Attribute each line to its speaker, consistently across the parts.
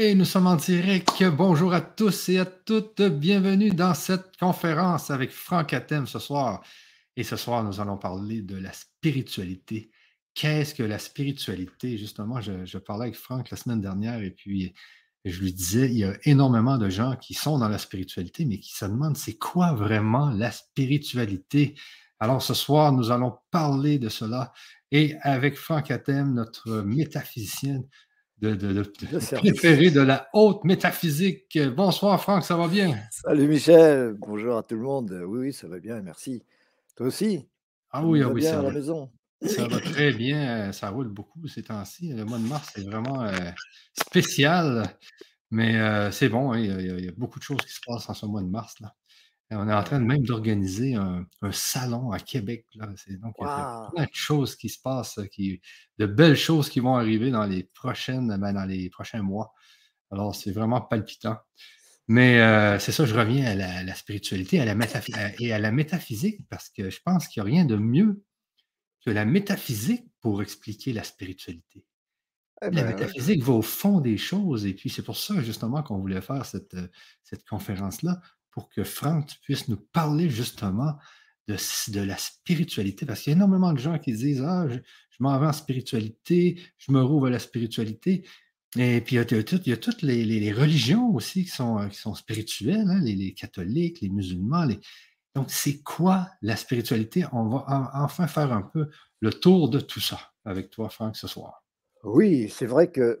Speaker 1: Et nous sommes en direct. Bonjour à tous et à toutes. Bienvenue dans cette conférence avec Franck Atem ce soir. Et ce soir, nous allons parler de la spiritualité. Qu'est-ce que la spiritualité? Justement, je, parlais avec Franck la semaine dernière et puis je lui disais, il y a énormément de gens qui sont dans la spiritualité, mais qui se demandent c'est quoi vraiment la spiritualité? Alors ce soir, nous allons parler de cela. Et avec Franck Atem, notre métaphysicienne, de, de, de, de la haute métaphysique. Bonsoir Franck, ça va bien?
Speaker 2: Salut Michel, bonjour à tout le monde. Oui, oui, ça va bien, merci. Toi aussi?
Speaker 1: Ah oui, ah oui, ça va. Ça va très bien, ça roule beaucoup ces temps-ci. Le mois de mars, c'est vraiment euh, spécial, mais euh, c'est bon, hein, il, y a, beaucoup de choses qui se passent en ce mois de mars. Là. On est en train même d'organiser un, salon à Québec. Là. Donc, il y a plein de choses qui se passent, qui, de belles choses qui vont arriver dans les prochaines, ben, dans les prochains mois. Alors, c'est vraiment palpitant. Mais euh, c'est ça, je reviens à la, spiritualité à la et à la métaphysique, parce que je pense qu'il n'y a rien de mieux que la métaphysique pour expliquer la spiritualité. Eh la ben, métaphysique va au fond des choses, et puis c'est pour ça justement qu'on voulait faire cette, cette conférence-là, pour que Franck puisse nous parler justement de, la spiritualité, parce qu'il y a énormément de gens qui disent Ah, je, m'en vais en spiritualité, je me rouvre à la spiritualité. Et puis, il y a, toutes les, religions aussi qui sont, qui sont spirituelles, hein, les, catholiques, les musulmans. Donc, c'est quoi la spiritualité? On va enfin faire un peu le tour de tout ça avec toi, Franck, ce soir.
Speaker 2: Oui, c'est vrai que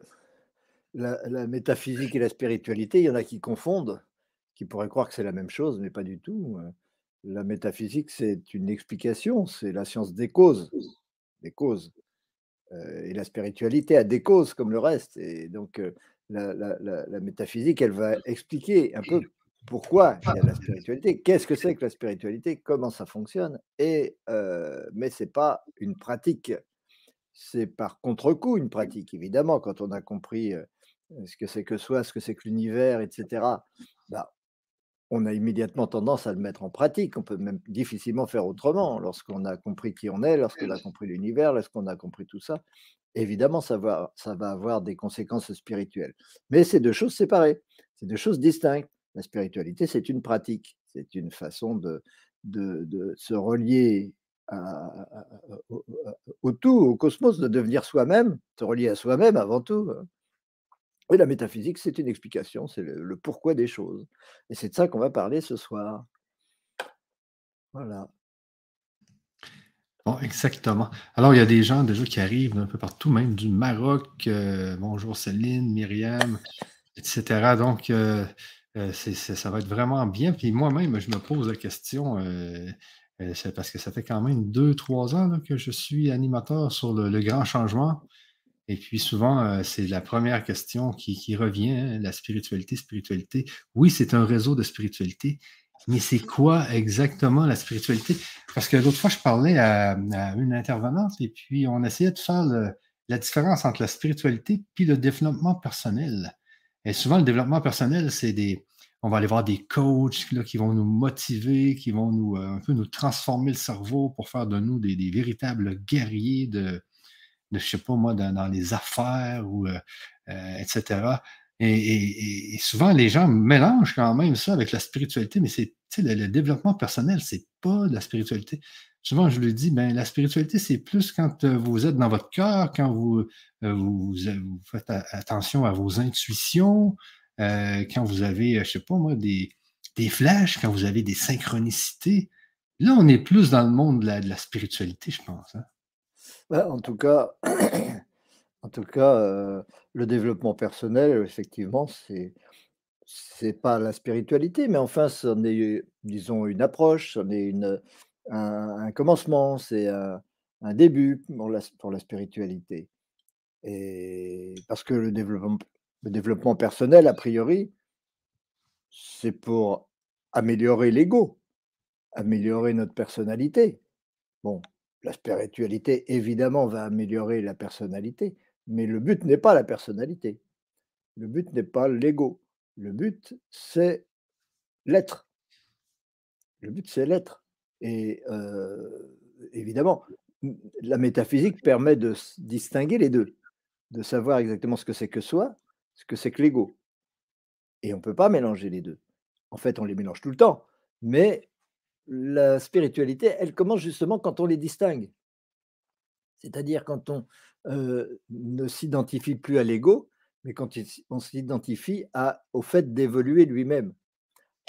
Speaker 2: la, métaphysique et la spiritualité, il y en a qui confondent qui pourrait croire que c'est la même chose, mais pas du tout. La métaphysique, c'est une explication, c'est la science des causes, des causes. Et la spiritualité a des causes comme le reste. Et donc, la, métaphysique, elle va expliquer un peu pourquoi il y a la spiritualité, qu'est-ce que c'est que la spiritualité, comment ça fonctionne. Et, mais ce n'est pas une pratique, c'est par contre-coup une pratique. Évidemment, quand on a compris ce que c'est que soi, ce que c'est que l'univers, etc., on a immédiatement tendance à le mettre en pratique. On peut même difficilement faire autrement. Lorsqu'on a compris qui on est, lorsqu'on a compris l'univers, lorsqu'on a compris tout ça, évidemment, ça va, ça va avoir des conséquences spirituelles. Mais c'est deux choses séparées, c'est deux choses distinctes. La spiritualité, c'est une pratique, c'est une façon de, de, se relier au tout, au cosmos, de devenir soi-même, se relier à soi-même avant tout. Oui, la métaphysique, c'est une explication, c'est le, pourquoi des choses. Et c'est de ça qu'on va parler ce soir. Voilà.
Speaker 1: Bon, exactement. Alors, il y a des gens déjà qui arrivent d'un peu partout, même du Maroc. Euh, bonjour Céline, Myriam, etc. Donc, euh, euh, ça va être vraiment bien. Puis moi-même, je me pose la question, parce que ça fait quand même deux, trois ans que je suis animateur sur le grand changement. Et puis souvent, euh, c'est la première question qui, revient, hein, la spiritualité, spiritualité. Oui, c'est un réseau de spiritualité, mais c'est quoi exactement la spiritualité? Parce que l'autre fois, je parlais à, une intervenante et puis on essayait de faire la différence entre la spiritualité puis le développement personnel. Et souvent, le développement personnel, c'est des... On va aller voir des coachs qui vont nous motiver, qui vont nous euh, un peu nous transformer le cerveau pour faire de nous des véritables guerriers de, de, je sais pas moi, dans, les affaires ou euh, euh, etc. Et, souvent, les gens mélangent quand même ça avec la spiritualité, mais c'est le, le, développement personnel, c'est pas de la spiritualité. Souvent, je lui dis, ben, la spiritualité, c'est plus quand euh, vous êtes dans votre cœur, quand vous, vous, faites attention à vos intuitions, quand vous avez, je sais pas moi, des, des flashs, quand vous avez des synchronicités. Là, on est plus dans le monde de la, de la spiritualité, je pense. Hein.
Speaker 2: Bah, en tout cas, en tout cas le développement personnel, effectivement, c'est c'est pas la spiritualité, mais enfin, c'en est, disons, une approche, c'en est une, un, commencement, c'est un, début pour la, pour la spiritualité. Et parce que le développement, le développement personnel, a priori, c'est pour améliorer l'ego, améliorer notre personnalité. Bon, la spiritualité, évidemment, va améliorer la personnalité, mais le but n'est pas la personnalité. Le but n'est pas l'ego. Le but, c'est l'être. Le but, c'est l'être. Et évidemment, la métaphysique permet de distinguer les deux, de savoir exactement ce que c'est que soi, ce que c'est que l'ego. Et on ne peut pas mélanger les deux. En fait, on les mélange tout le temps, mais la spiritualité, elle commence justement quand on les distingue. C'est-à-dire quand on ne s'identifie plus à l'ego, mais quand on s'identifie au fait d'évoluer lui-même,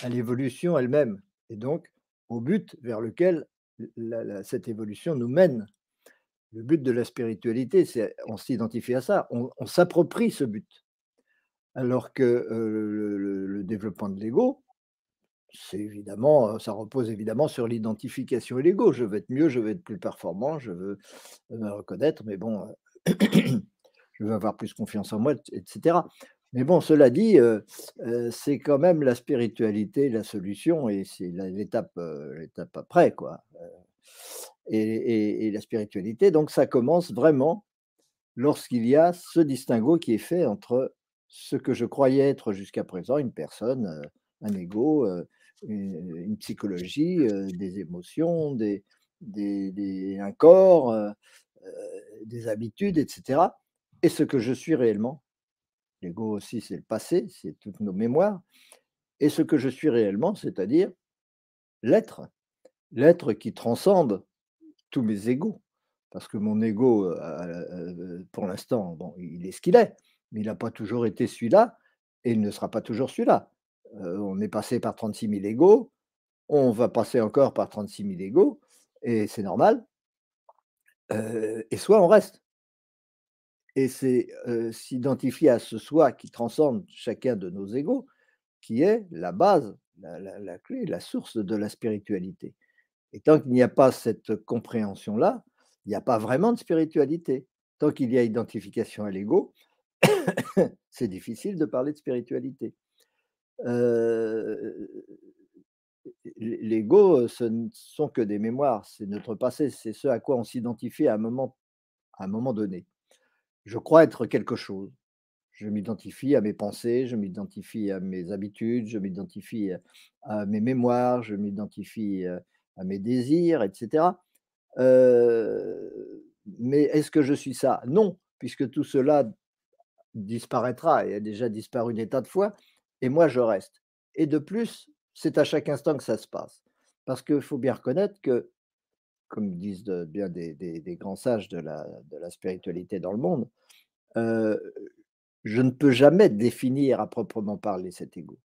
Speaker 2: à l'évolution elle-même, et donc au but vers lequel cette évolution nous mène. Le but de la spiritualité, c'est on s'identifie à ça, on, s'approprie ce but. Alors que le, développement de l'ego, c'est évidemment, ça repose évidemment sur l'identification et l'ego. Je veux être mieux, je veux être plus performant, je veux me reconnaître, mais bon, je veux avoir plus confiance en moi, etc. Mais bon, cela dit, c'est quand même la spiritualité la solution et c'est l'étape l'étape après, quoi. Et, la spiritualité, donc ça commence vraiment lorsqu'il y a ce distinguo qui est fait entre ce que je croyais être jusqu'à présent une personne, un ego, une, psychologie, des émotions, des, un corps, des habitudes, etc. Et ce que je suis réellement. L'ego aussi, c'est le passé, c'est toutes nos mémoires. Et ce que je suis réellement, c'est-à-dire l'être. L'être qui transcende tous mes égaux. Parce que mon ego, pour l'instant, bon, il est ce qu'il est, mais il n'a pas toujours été celui-là, et il ne sera pas toujours celui-là. On est passé par 36 000 égaux, on va passer encore par 36 000 égaux, et c'est normal. et soit on reste. Et c'est s'identifier à ce soi qui transcende chacun de nos égaux, qui est la base, la, clé, la source de la spiritualité. Et tant qu'il n'y a pas cette compréhension-là, il n'y a pas vraiment de spiritualité. Tant qu'il y a identification à l'ego, c'est difficile de parler de spiritualité. L'ego, ce ne sont que des mémoires, c'est notre passé, c'est ce à quoi on s'identifie à un moment, à un moment donné je crois être quelque chose. Je m'identifie à mes pensées, je m'identifie à mes habitudes, je m'identifie à mes mémoires, je m'identifie à mes désirs, etc. mais est-ce que je suis ça? Non, puisque tout cela disparaîtra et a déjà disparu une état de fois, et moi je reste. Et de plus, c'est à chaque instant que ça se passe. Parce qu'il faut bien reconnaître que comme disent bien des, grands sages de la, spiritualité dans le monde, je ne peux jamais définir à proprement parler cet ego.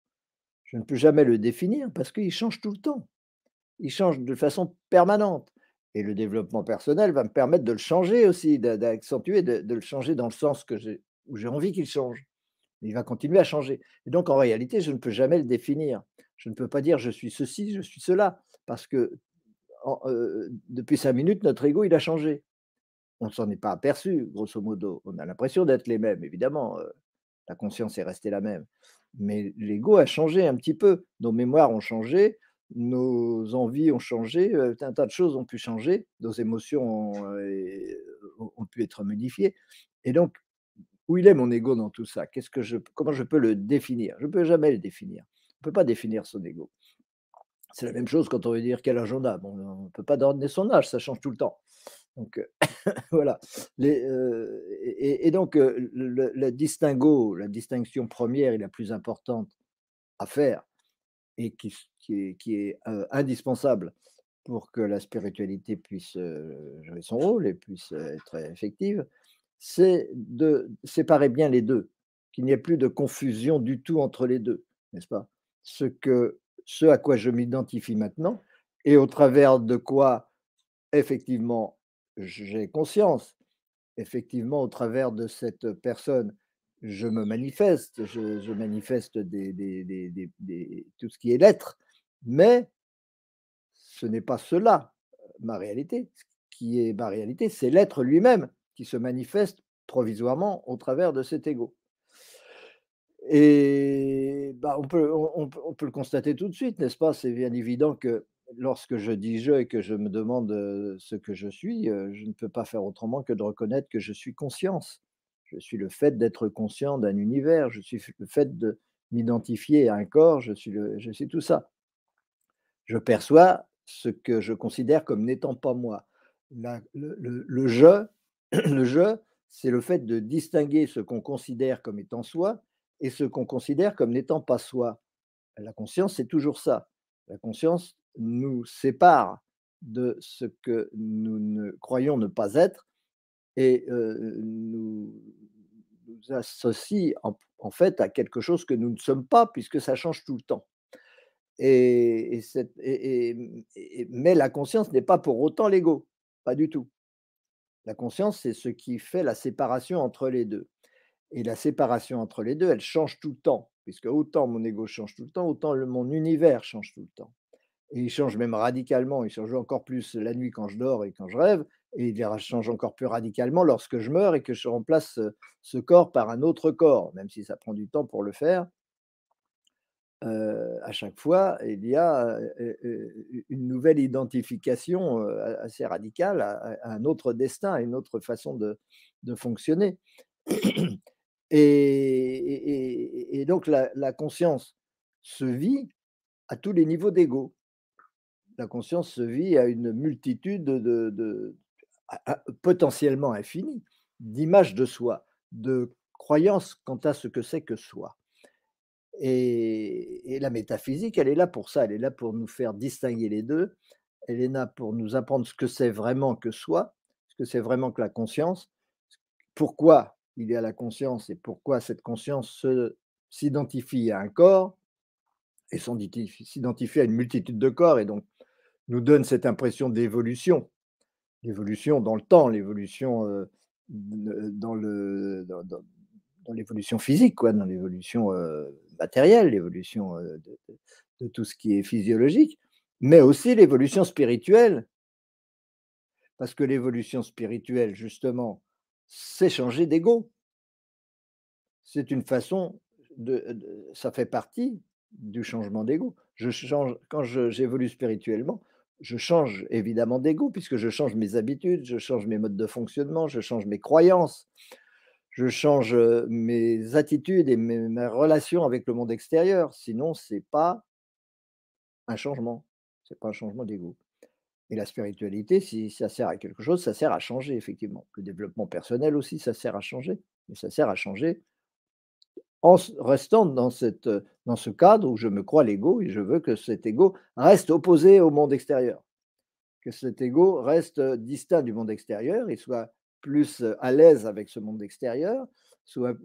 Speaker 2: Je ne peux jamais le définir parce qu'il change tout le temps. Il change de façon permanente. Et le développement personnel va me permettre de le changer aussi, d'accentuer, de, le changer dans le sens que où j'ai envie qu'il change. Il va continuer à changer. Et donc, en réalité, je ne peux jamais le définir. Je ne peux pas dire je suis ceci, je suis cela, parce que depuis cinq minutes, notre ego, il a changé. On ne s'en est pas aperçu, grosso modo. On a l'impression d'être les mêmes, évidemment. la conscience est restée la même. Mais l'ego a changé un petit peu. Nos mémoires ont changé, nos envies ont changé, un tas de choses ont pu changer, nos émotions ont, pu être modifiées. Et donc, où il est mon ego dans tout ça? Qu'est-ce que je, Comment je peux le définir? Je ne peux jamais le définir. On ne peut pas définir son ego. C'est la même chose quand on veut dire quel âge on a. Bon, on ne peut pas donner son âge, ça change tout le temps. Donc voilà. et, donc le, distinguo, la distinction première et la plus importante à faire, et qui, est, indispensable pour que la spiritualité puisse jouer son rôle et puisse être effective, c'est de séparer bien les deux, qu'il n'y ait plus de confusion du tout entre les deux, n'est-ce pas? Ce que ce à quoi je m'identifie maintenant et au travers de quoi, effectivement, j'ai conscience. Effectivement, au travers de cette personne, je me manifeste, je, manifeste tout ce qui est l'être, mais ce n'est pas cela ma réalité. Ce qui est ma réalité, c'est l'être lui-même qui se manifeste provisoirement au travers de cet ego. Et bah, on, peut, on, peut le constater tout de suite, n'est-ce pas? C'est bien évident que lorsque je dis je et que je me demande ce que je suis, je ne peux pas faire autrement que de reconnaître que je suis conscience. Je suis le fait d'être conscient d'un univers, je suis le fait de m'identifier à un corps, je suis, je suis tout ça. Je perçois ce que je considère comme n'étant pas moi. le, le, je, le je, c'est le fait de distinguer ce qu'on considère comme étant soi et ce qu'on considère comme n'étant pas soi. La conscience, c'est toujours ça. La conscience nous sépare de ce que nous ne croyons ne pas être et nous, nous associe en, fait à quelque chose que nous ne sommes pas, puisque ça change tout le temps. Mais la conscience n'est pas pour autant l'ego, pas du tout. La conscience, c'est ce qui fait la séparation entre les deux. Et la séparation entre les deux, elle change tout le temps, puisque autant mon ego change tout le temps, autant mon univers change tout le temps. Et il change même radicalement, il change encore plus la nuit quand je dors et quand je rêve, et il change encore plus radicalement lorsque je meurs et que je remplace ce corps par un autre corps, même si ça prend du temps pour le faire. À chaque fois, il y a une nouvelle identification assez radicale à, un autre destin, à une autre façon de, fonctionner. Et, donc la, conscience se vit à tous les niveaux d'ego. La conscience se vit à une multitude de, potentiellement infini d'images de soi, de croyances quant à ce que c'est que soi. Et, la métaphysique, elle est là pour ça, elle est là pour nous faire distinguer les deux, elle est là pour nous apprendre ce que c'est vraiment que soi, ce que c'est vraiment que la conscience, pourquoi il y a la conscience et pourquoi cette conscience s'identifie à un corps et s'identifie à une multitude de corps et donc nous donne cette impression d'évolution l'évolution dans le temps, l'évolution dans le dans, l'évolution physique, quoi, dans l'évolution matérielle, l'évolution de, tout ce qui est physiologique, mais aussi l'évolution spirituelle. Parce que l'évolution spirituelle, justement, c'est changer d'ego. C'est une façon de, ça fait partie du changement d'ego. Je change quand j'évolue spirituellement, je change évidemment d'ego puisque je change mes habitudes, je change mes modes de fonctionnement, je change mes croyances, je change mes attitudes et mes, relations avec le monde extérieur. Sinon, ce n'est pas un changement, ce n'est pas un changement d'ego. Et la spiritualité, si ça sert à quelque chose, ça sert à changer, effectivement. Le développement personnel aussi, ça sert à changer. Mais ça sert à changer en restant dans, cette, dans ce cadre où je me crois l'ego et je veux que cet ego reste opposé au monde extérieur, que cet ego reste distinct du monde extérieur, il soit plus à l'aise avec ce monde extérieur, soit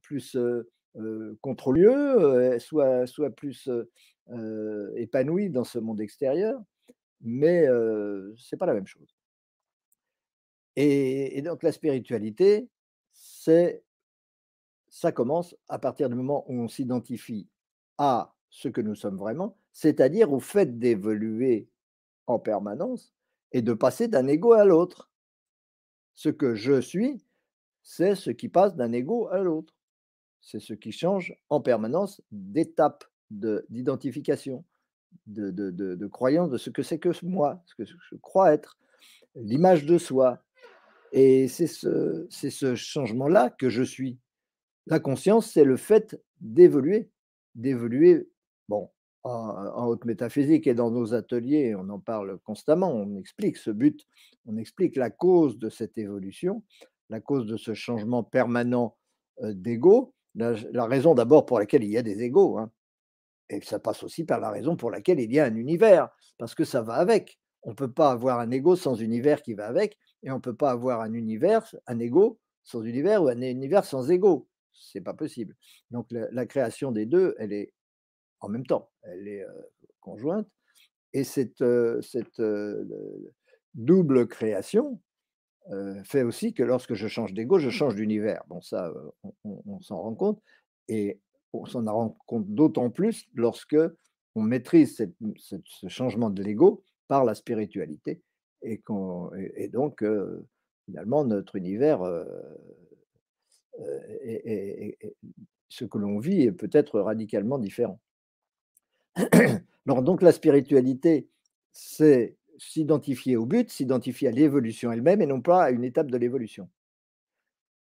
Speaker 2: plus euh, contrôleux, soit, soit plus épanoui dans ce monde extérieur, mais ce n'est pas la même chose. et donc la spiritualité, c'est ça commence à partir du moment où on s'identifie à ce que nous sommes vraiment, c'est-à-dire au fait d'évoluer en permanence et de passer d'un ego à l'autre. Ce que je suis, c'est ce qui passe d'un ego à l'autre. C'est ce qui change en permanence d'étape d'identification, de, de, croyance de ce que c'est que moi, ce que je crois être, l'image de soi. Et c'est ce, ce changement-là que je suis. La conscience, c'est le fait d'évoluer, d'évoluer, en, haute métaphysique et dans nos ateliers, on en parle constamment, on explique ce but, on explique la cause de cette évolution, la cause de ce changement permanent d'ego, la, raison d'abord pour laquelle il y a des égos, hein, et ça passe aussi par la raison pour laquelle il y a un univers, parce que ça va avec. On ne peut pas avoir un ego sans univers qui va avec, et on ne peut pas avoir un univers, un ego sans univers ou un univers sans ego c'est pas possible. Donc la, création des deux, elle est en même temps, elle est conjointe. Et cette, double création fait aussi que lorsque je change d'ego, je change d'univers. Bon, ça, on, s'en rend compte. Et on s'en rend compte d'autant plus lorsque on maîtrise ce changement de l'ego par la spiritualité. Et, et donc, finalement, notre univers et, ce que l'on vit est peut-être radicalement différent. Donc la spiritualité, c'est s'identifier au but, s'identifier à l'évolution elle-même et non pas à une étape de l'évolution.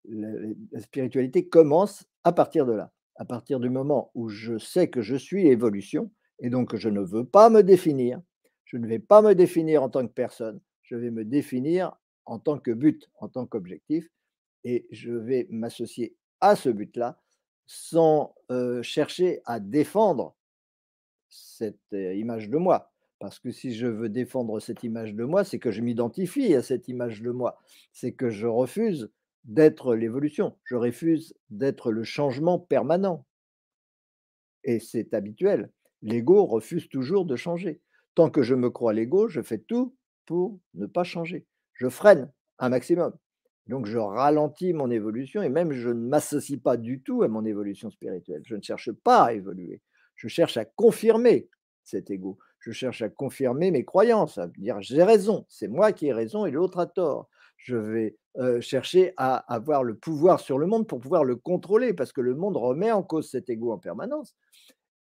Speaker 2: La, spiritualité commence à partir de là, à partir du moment où je sais que je suis l'évolution et donc je ne veux pas me définir, je ne vais pas me définir en tant que personne, je vais me définir en tant que but, en tant qu'objectif, et je vais m'associer à ce but-là sans, heu, chercher à défendre cette, heu, image de moi. Parce que si je veux défendre cette image de moi, c'est que je m'identifie à cette image de moi. C'est que je refuse d'être l'évolution. Je refuse d'être le changement permanent. Et c'est habituel. L'ego refuse toujours de changer. Tant que je me crois l'ego, je fais tout pour ne pas changer. Je freine un maximum. Donc je ralentis mon évolution et même je ne m'associe pas du tout à mon évolution spirituelle. Je ne cherche pas à évoluer. Je cherche à confirmer cet ego. Je cherche à confirmer mes croyances, à dire j'ai raison, c'est moi qui ai raison et l'autre a tort. Je vais chercher à avoir le pouvoir sur le monde pour pouvoir le contrôler parce que le monde remet en cause cet ego en permanence.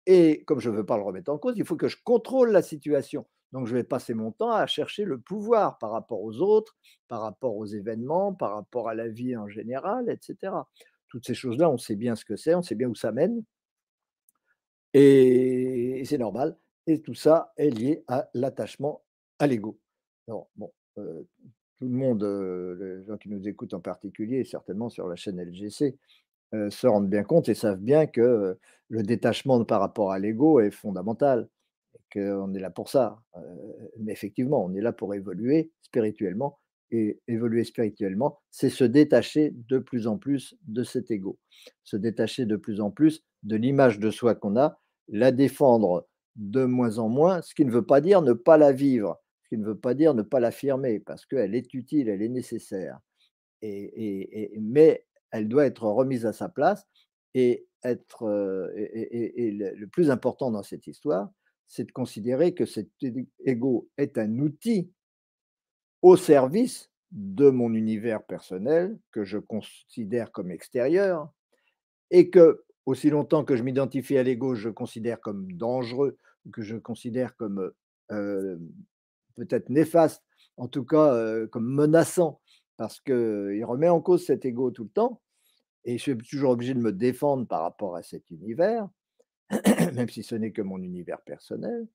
Speaker 2: Et comme je ne veux pas le remettre en cause, il faut que je contrôle la situation. Donc, je vais passer mon temps à chercher le pouvoir par rapport aux autres, par rapport aux événements, par rapport à la vie en général, etc. Toutes ces choses-là, on sait bien ce que c'est, on sait bien où ça mène. Et, c'est normal. Et tout ça est lié à l'attachement à l'ego. bon, euh, tout le monde, les gens qui nous écoutent en particulier, certainement sur la chaîne LGC, se rendent bien compte et savent bien que le détachement par rapport à l'ego est fondamental, et qu'on est là pour ça. mais effectivement, on est là pour évoluer spirituellement, et évoluer spirituellement, c'est se détacher de plus en plus de cet ego, se détacher de plus en plus de l'image de soi qu'on a, la défendre de moins en moins, ce qui ne veut pas dire ne pas la vivre, ce qui ne veut pas dire ne pas l'affirmer, parce qu'elle est utile, elle est nécessaire. Et, mais elle doit être remise à sa place et être et, le plus important dans cette histoire, c'est de considérer que cet ego est un outil au service de mon univers personnel que je considère comme extérieur et que aussi longtemps que je m'identifie à l'ego, je considère comme dangereux, que je considère comme peut-être néfaste, en tout cas comme menaçant, parce qu'il remet en cause cet ego tout le temps, et je suis toujours obligé de me défendre par rapport à cet univers, même si ce n'est que mon univers personnel.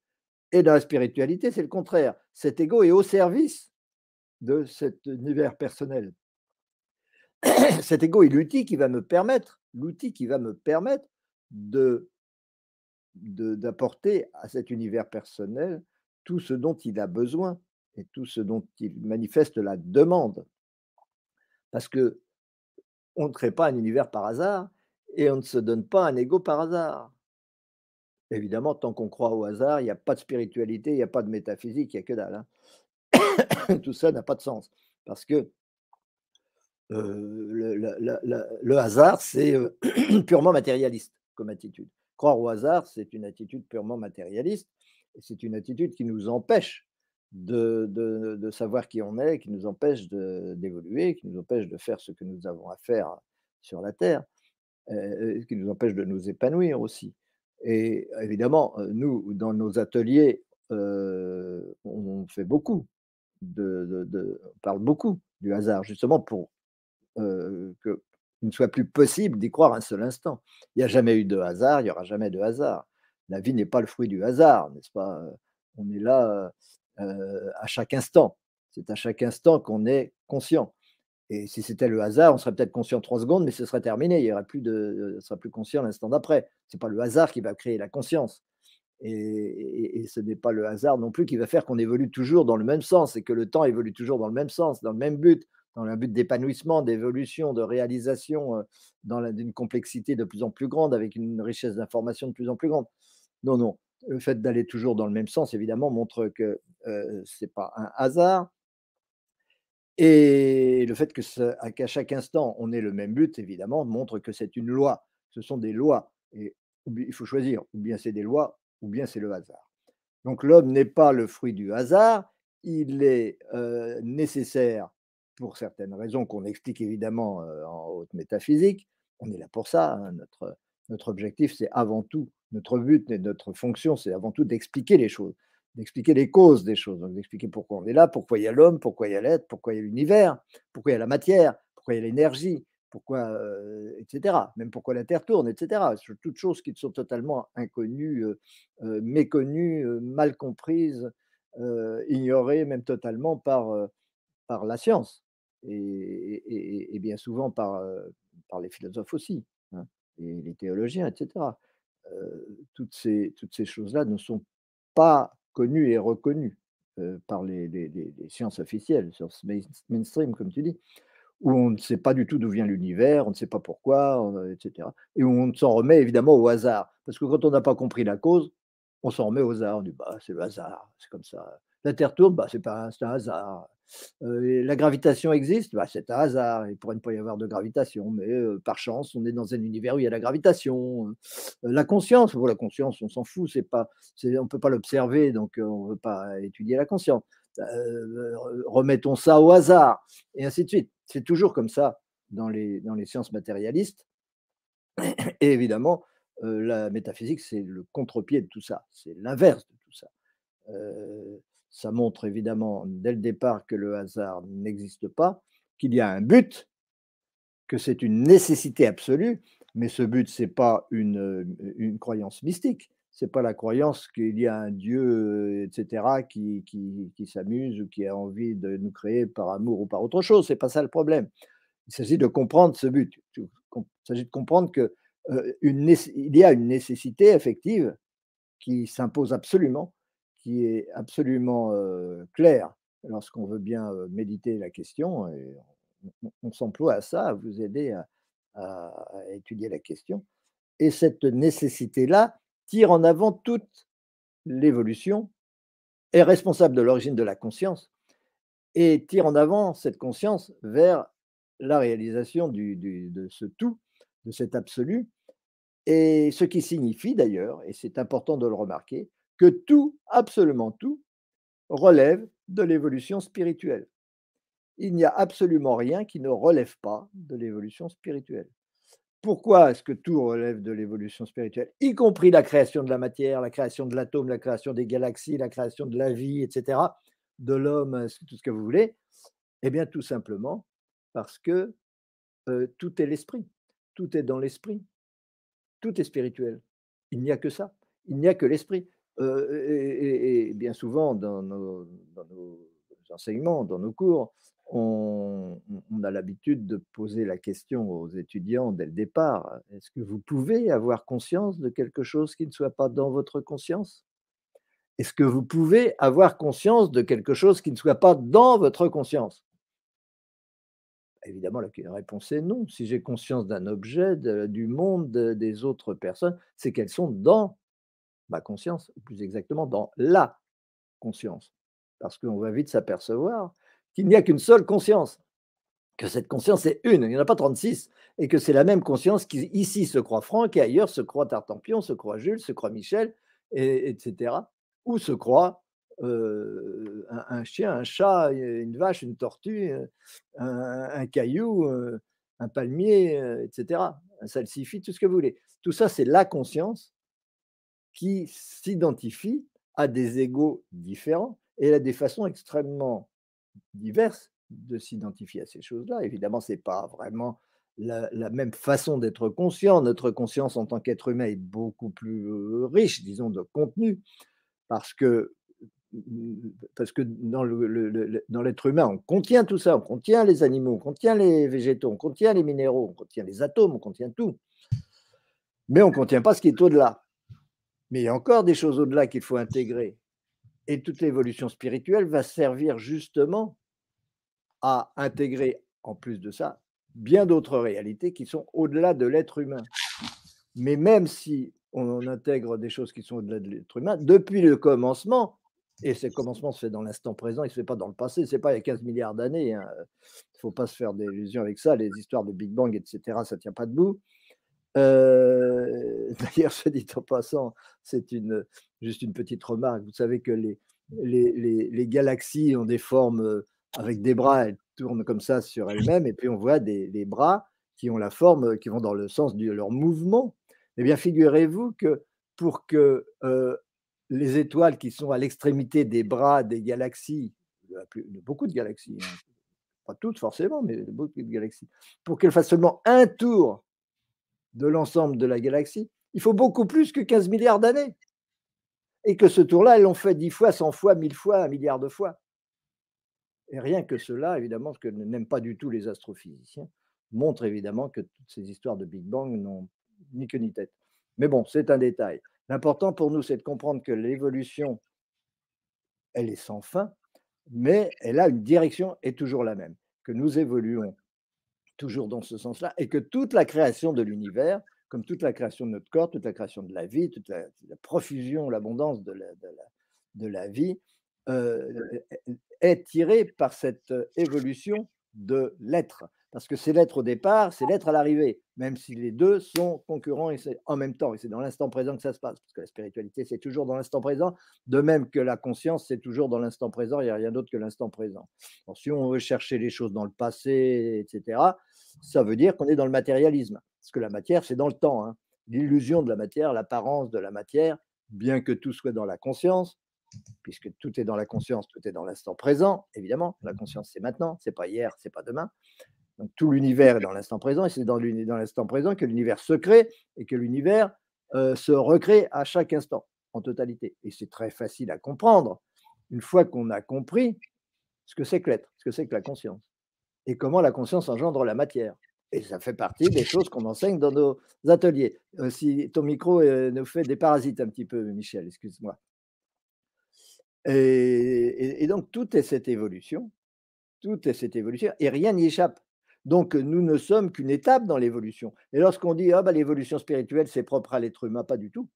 Speaker 2: Et dans la spiritualité, c'est le contraire. Cet ego est au service de cet univers personnel. cet ego est l'outil qui va me permettre, l'outil qui va me permettre de d'apporter à cet univers personnel tout ce dont il a besoin et tout ce dont il manifeste la demande. Parce que on ne crée pas un univers par hasard et on ne se donne pas un ego par hasard. Évidemment, tant qu'on croit au hasard, il n'y a pas de spiritualité, il n'y a pas de métaphysique, il n'y a que dalle. Hein. Tout ça n'a pas de sens. Parce que le, hasard, c'est purement matérialiste comme attitude. Croire au hasard, c'est une attitude purement matérialiste. C'est une attitude qui nous empêche de, savoir qui on est, qui nous empêche d'évoluer, qui nous empêche de faire ce que nous avons à faire sur la Terre, qui nous empêche de nous épanouir aussi. Et évidemment, nous, dans nos ateliers, on fait beaucoup, de, on parle beaucoup du hasard, justement pour qu'il ne soit plus possible d'y croire un seul instant. Il n'y a jamais eu de hasard, il n'y aura jamais de hasard. La vie n'est pas le fruit du hasard, n'est-ce pas? On est là à chaque instant. C'est à chaque instant qu'on est conscient. Et si c'était le hasard, on serait peut-être conscient trois secondes, mais ce serait terminé. Il y aurait plus de, on serait plus conscient l'instant d'après. Ce n'est pas le hasard qui va créer la conscience. Et, ce n'est pas le hasard non plus qui va faire qu'on évolue toujours dans le même sens et que le temps évolue toujours dans le même sens, dans le même but, dans un but d'épanouissement, d'évolution, de réalisation, dans une complexité de plus en plus grande, avec une richesse d'informations de plus en plus grande. Non, non le fait d'aller toujours dans le même sens, évidemment, montre que ce n'est pas un hasard. Et le fait qu'à chaque instant, on ait le même but, évidemment, montre que c'est une loi. Ce sont des lois. Et il faut choisir, ou bien c'est des lois, ou bien c'est le hasard. Donc l'homme n'est pas le fruit du hasard, il est nécessaire pour certaines raisons qu'on explique évidemment en haute métaphysique. On est là pour ça. Hein, notre, objectif, c'est avant tout notre but et notre fonction, c'est avant tout d'expliquer les choses, d'expliquer les causes des choses, d'expliquer pourquoi on est là, pourquoi il y a l'homme, pourquoi il y a l'être, pourquoi il y a l'univers, pourquoi il y a la matière, pourquoi il y a l'énergie, pourquoi, etc. Même pourquoi la Terre tourne, etc. Toutes choses qui sont totalement inconnues, méconnues, mal comprises, ignorées même totalement par, par la science et, bien souvent par, par les philosophes aussi. Hein. et les théologiens, etc. toutes ces, toutes ces choses-là ne sont pas connues et reconnues par les, les, sciences officielles, sur ce mainstream, comme tu dis, où on ne sait pas du tout d'où vient l'univers, on ne sait pas pourquoi, etc. Et où on s'en remet évidemment au hasard. Parce que quand on n'a pas compris la cause, on s'en remet au hasard. On dit, bah, c'est le hasard, c'est comme ça. La Terre tourne, bah, c'est un hasard. la gravitation existe, bah, c'est un hasard. Il pourrait ne pas y avoir de gravitation, mais par chance, on est dans un univers où il y a la gravitation. la conscience, la conscience, on s'en fout, c'est pas, on peut pas l'observer, donc on ne veut pas étudier la conscience. remettons ça au hasard, et ainsi de suite. C'est toujours comme ça dans les, dans les sciences matérialistes. Et évidemment, la métaphysique, c'est le contre-pied de tout ça, c'est l'inverse de tout ça ça montre évidemment dès le départ que le hasard n'existe pas, qu'il y a un but, que c'est une nécessité absolue, mais ce but, ce n'est pas une, une, croyance mystique, ce n'est pas la croyance qu'il y a un Dieu, etc., qui, s'amuse ou qui a envie de nous créer par amour ou par autre chose, ce n'est pas ça le problème. Il s'agit de comprendre ce but, il s'agit de comprendre qu'il euh, y a une nécessité effective qui s'impose absolument qui est absolument clair lorsqu'on veut bien méditer la question. Et on, s'emploie à ça, à vous aider à, étudier la question. Et cette nécessité-là tire en avant toute l'évolution, est responsable de l'origine de la conscience et tire en avant cette conscience vers la réalisation de ce tout, de cet absolu, et ce qui signifie d'ailleurs, et c'est important de le remarquer, que tout, absolument tout, relève de l'évolution spirituelle. Il n'y a absolument rien qui ne relève pas de l'évolution spirituelle. Pourquoi est-ce que tout relève de l'évolution spirituelle, y compris la création de la matière, la création de l'atome, la création des galaxies, la création de la vie, etc., de l'homme, tout ce que vous voulez? Eh bien, tout simplement parce que tout est l'esprit, tout est dans l'esprit, tout est spirituel. Il n'y a que ça, il n'y a que l'esprit et, bien souvent, dans nos, enseignements, dans nos cours, on, a l'habitude de poser la question aux étudiants dès le départ. Est-ce que vous pouvez avoir conscience de quelque chose qui ne soit pas dans votre conscience? Est-ce que vous pouvez avoir conscience de quelque chose qui ne soit pas dans votre conscience? Évidemment, la réponse est non. Si j'ai conscience d'un objet, du monde, des autres personnes, c'est qu'elles sont dans ma conscience, plus exactement dans la conscience. Parce qu'on va vite s'apercevoir qu'il n'y a qu'une seule conscience, que cette conscience est une, il n'y en a pas 36, et que c'est la même conscience qui ici se croit Franck et ailleurs se croit Tartampion, se croit Jules, se croit Michel, et, etc. Ou se croit euh, un, chien, un chat, une vache, une tortue, un, caillou, euh, un palmier, euh, etc. Un salsifis, tout ce que vous voulez. Tout ça, c'est la conscience qui s'identifie à des égaux différents et a des façons extrêmement diverses de s'identifier à ces choses-là. Évidemment, ce n'est pas vraiment la, même façon d'être conscient. Notre conscience en tant qu'être humain est beaucoup plus riche, disons, de contenu, parce que, parce que dans l'être humain, on contient tout ça, on contient les animaux, on contient les végétaux, on contient les minéraux, on contient les atomes, on contient tout. Mais on ne contient pas ce qui est au-delà. Mais il y a encore des choses au-delà qu'il faut intégrer. Et toute l'évolution spirituelle va servir justement à intégrer, en plus de ça, bien d'autres réalités qui sont au-delà de l'être humain. Mais même si on intègre des choses qui sont au-delà de l'être humain, depuis le commencement, et ce commencement se fait dans l'instant présent, il ne se fait pas dans le passé, ce n'est pas il y a 15 milliards d'années, hein. il ne faut pas se faire d'illusions avec ça, les histoires de Big Bang, etc., ça ne tient pas debout. Euh, d'ailleurs, je dit en passant, c'est une, juste une petite remarque. Vous savez que les, les, les, galaxies ont des formes euh, avec des bras, elles tournent comme ça sur elles-mêmes, et puis on voit des, des, bras qui ont la forme, qui vont dans le sens de leur mouvement. Eh bien, figurez-vous que pour que euh, les étoiles qui sont à l'extrémité des bras des galaxies, beaucoup de galaxies, hein, pas toutes forcément, mais beaucoup de galaxies, pour qu'elles fassent seulement un tour de l'ensemble de la galaxie, il faut beaucoup plus que 15 milliards d'années. Et que ce tour-là, elles l'ont fait 10 fois, 100 fois, 1000 fois, un milliard de fois. Et rien que cela, évidemment, ce que n'aiment pas du tout les astrophysiciens, montre évidemment que toutes ces histoires de Big Bang n'ont ni queue ni tête. Mais bon, c'est un détail. L'important pour nous, c'est de comprendre que l'évolution, elle est sans fin, mais elle a une direction est toujours la même, que nous évoluons toujours dans ce sens-là, et que toute la création de l'univers, comme toute la création de notre corps, toute la création de la vie, toute la, profusion, l'abondance de la, vie, euh, est tirée par cette évolution de l'être. Parce que c'est l'être au départ, c'est l'être à l'arrivée, même si les deux sont concurrents et en même temps. Et c'est dans l'instant présent que ça se passe. Parce que la spiritualité, c'est toujours dans l'instant présent, de même que la conscience, c'est toujours dans l'instant présent. Il n'y a rien d'autre que l'instant présent. si on veut chercher les choses dans le passé, etc., ça veut dire qu'on est dans le matérialisme. Parce que la matière, c'est dans le temps. Hein. L'illusion de la matière, l'apparence de la matière, bien que tout soit dans la conscience, puisque tout est dans la conscience, tout est dans l'instant présent, évidemment. La conscience, c'est maintenant, c'est pas hier, c'est pas demain. Donc tout l'univers est dans l'instant présent, et c'est dans l'instant présent que l'univers se crée et que l'univers euh, se recrée à chaque instant, en totalité. Et c'est très facile à comprendre une fois qu'on a compris ce que c'est que l'être, ce que c'est que la conscience, et comment la conscience engendre la matière. Et ça fait partie des choses qu'on enseigne dans nos ateliers. Euh, si ton micro euh, nous fait des parasites un petit peu, Michel, excuse-moi. Et, et, donc, tout est cette évolution, tout est cette évolution, et rien n'y échappe. Donc, nous ne sommes qu'une étape dans l'évolution. Et lorsqu'on dit ah, bah, l'évolution spirituelle, c'est propre à l'être humain, pas du tout.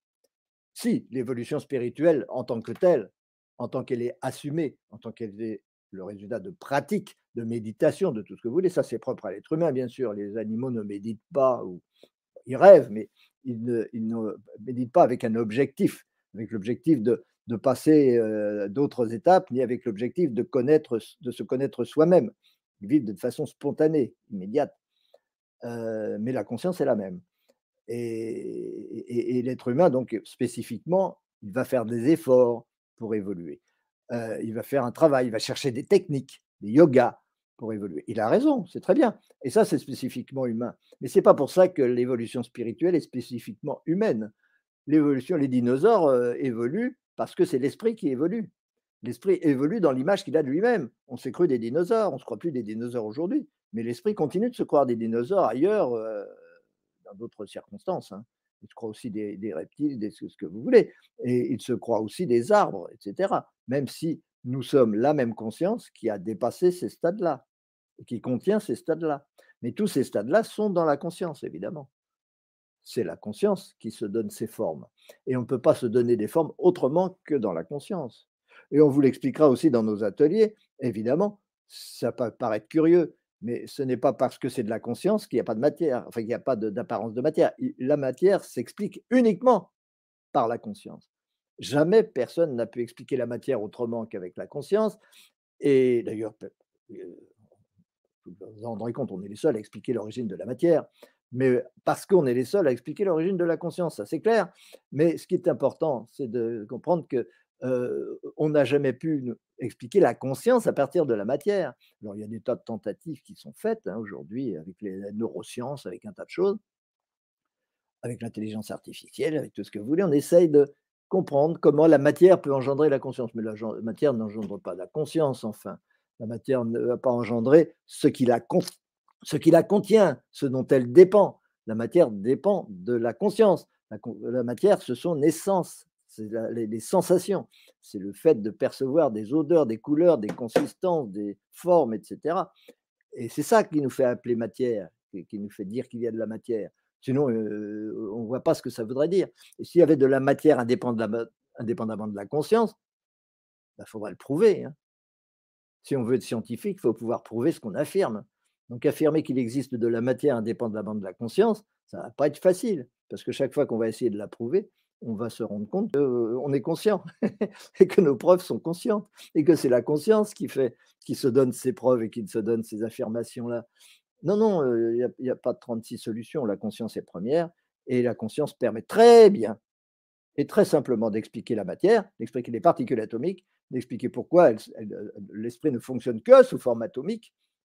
Speaker 2: Si, l'évolution spirituelle en tant que telle, en tant qu'elle est assumée, en tant qu'elle est le résultat de pratiques, de méditation, de tout ce que vous voulez, ça c'est propre à l'être humain, bien sûr. Les animaux ne méditent pas, ou ils rêvent, mais ils ne, méditent pas avec un objectif, avec l'objectif de, passer euh, d'autres étapes, ni avec l'objectif de, connaître, de se connaître soi-même vivent de façon spontanée, immédiate. Euh, mais la conscience est la même. Et, l'être humain, donc spécifiquement, il va faire des efforts pour évoluer. Euh, il va faire un travail, il va chercher des techniques, des yogas pour évoluer. Il a raison, c'est très bien. Et ça, c'est spécifiquement humain. Mais c'est pas pour ça que l'évolution spirituelle est spécifiquement humaine. L'évolution, les dinosaures euh, évoluent parce que c'est l'esprit qui évolue. L'esprit évolue dans l'image qu'il a de lui-même. On s'est cru des dinosaures, on ne se croit plus des dinosaures aujourd'hui, mais l'esprit continue de se croire des dinosaures ailleurs, euh, dans d'autres circonstances. Hein. Il se croit aussi des, reptiles, des, ce que vous voulez, et il se croit aussi des arbres, etc. Même si nous sommes la même conscience qui a dépassé ces stades-là, qui contient ces stades-là. Mais tous ces stades-là sont dans la conscience, évidemment. C'est la conscience qui se donne ses formes. Et on ne peut pas se donner des formes autrement que dans la conscience. Et on vous l'expliquera aussi dans nos ateliers. Évidemment, ça peut paraître curieux, mais ce n'est pas parce que c'est de la conscience qu'il n'y a pas de matière, enfin qu'il n'y a pas d'apparence de, matière. La matière s'explique uniquement par la conscience. Jamais personne n'a pu expliquer la matière autrement qu'avec la conscience. Et d'ailleurs, euh, vous vous rendrez compte, on est les seuls à expliquer l'origine de la matière, mais parce qu'on est les seuls à expliquer l'origine de la conscience, ça c'est clair. Mais ce qui est important, c'est de comprendre que on n'a jamais pu expliquer la conscience à partir de la matière. Alors, il y a des tas de tentatives qui sont faites hein, aujourd'hui avec les neurosciences, avec un tas de choses, avec l'intelligence artificielle, avec tout ce que vous voulez. On essaye de comprendre comment la matière peut engendrer la conscience. Mais la matière n'engendre pas la conscience, enfin. La matière ne va pas engendrer ce qui la, contient, ce dont elle dépend. La matière dépend de la conscience. La, la matière, ce sont naissances, c'est les, sensations, c'est le fait de percevoir des odeurs, des couleurs, des consistances, des formes, etc. Et c'est ça qui nous fait appeler matière, qui, nous fait dire qu'il y a de la matière. Sinon, euh, on ne voit pas ce que ça voudrait dire. Et s'il y avait de la matière indépendamment, de la conscience, il bah, faudrait le prouver. Hein. Si on veut être scientifique, il faut pouvoir prouver ce qu'on affirme. Donc affirmer qu'il existe de la matière indépendamment de la conscience, ça ne va pas être facile, parce que chaque fois qu'on va essayer de la prouver, on va se rendre compte qu'on est conscient et que nos preuves sont conscientes et que c'est la conscience qui fait, qui se donne ces preuves et qui se donne ces affirmations-là. Non, non, il n'y a, pas de 36 solutions. La conscience est première et la conscience permet très bien et très simplement d'expliquer la matière, d'expliquer les particules atomiques, d'expliquer pourquoi l'esprit ne fonctionne que sous forme atomique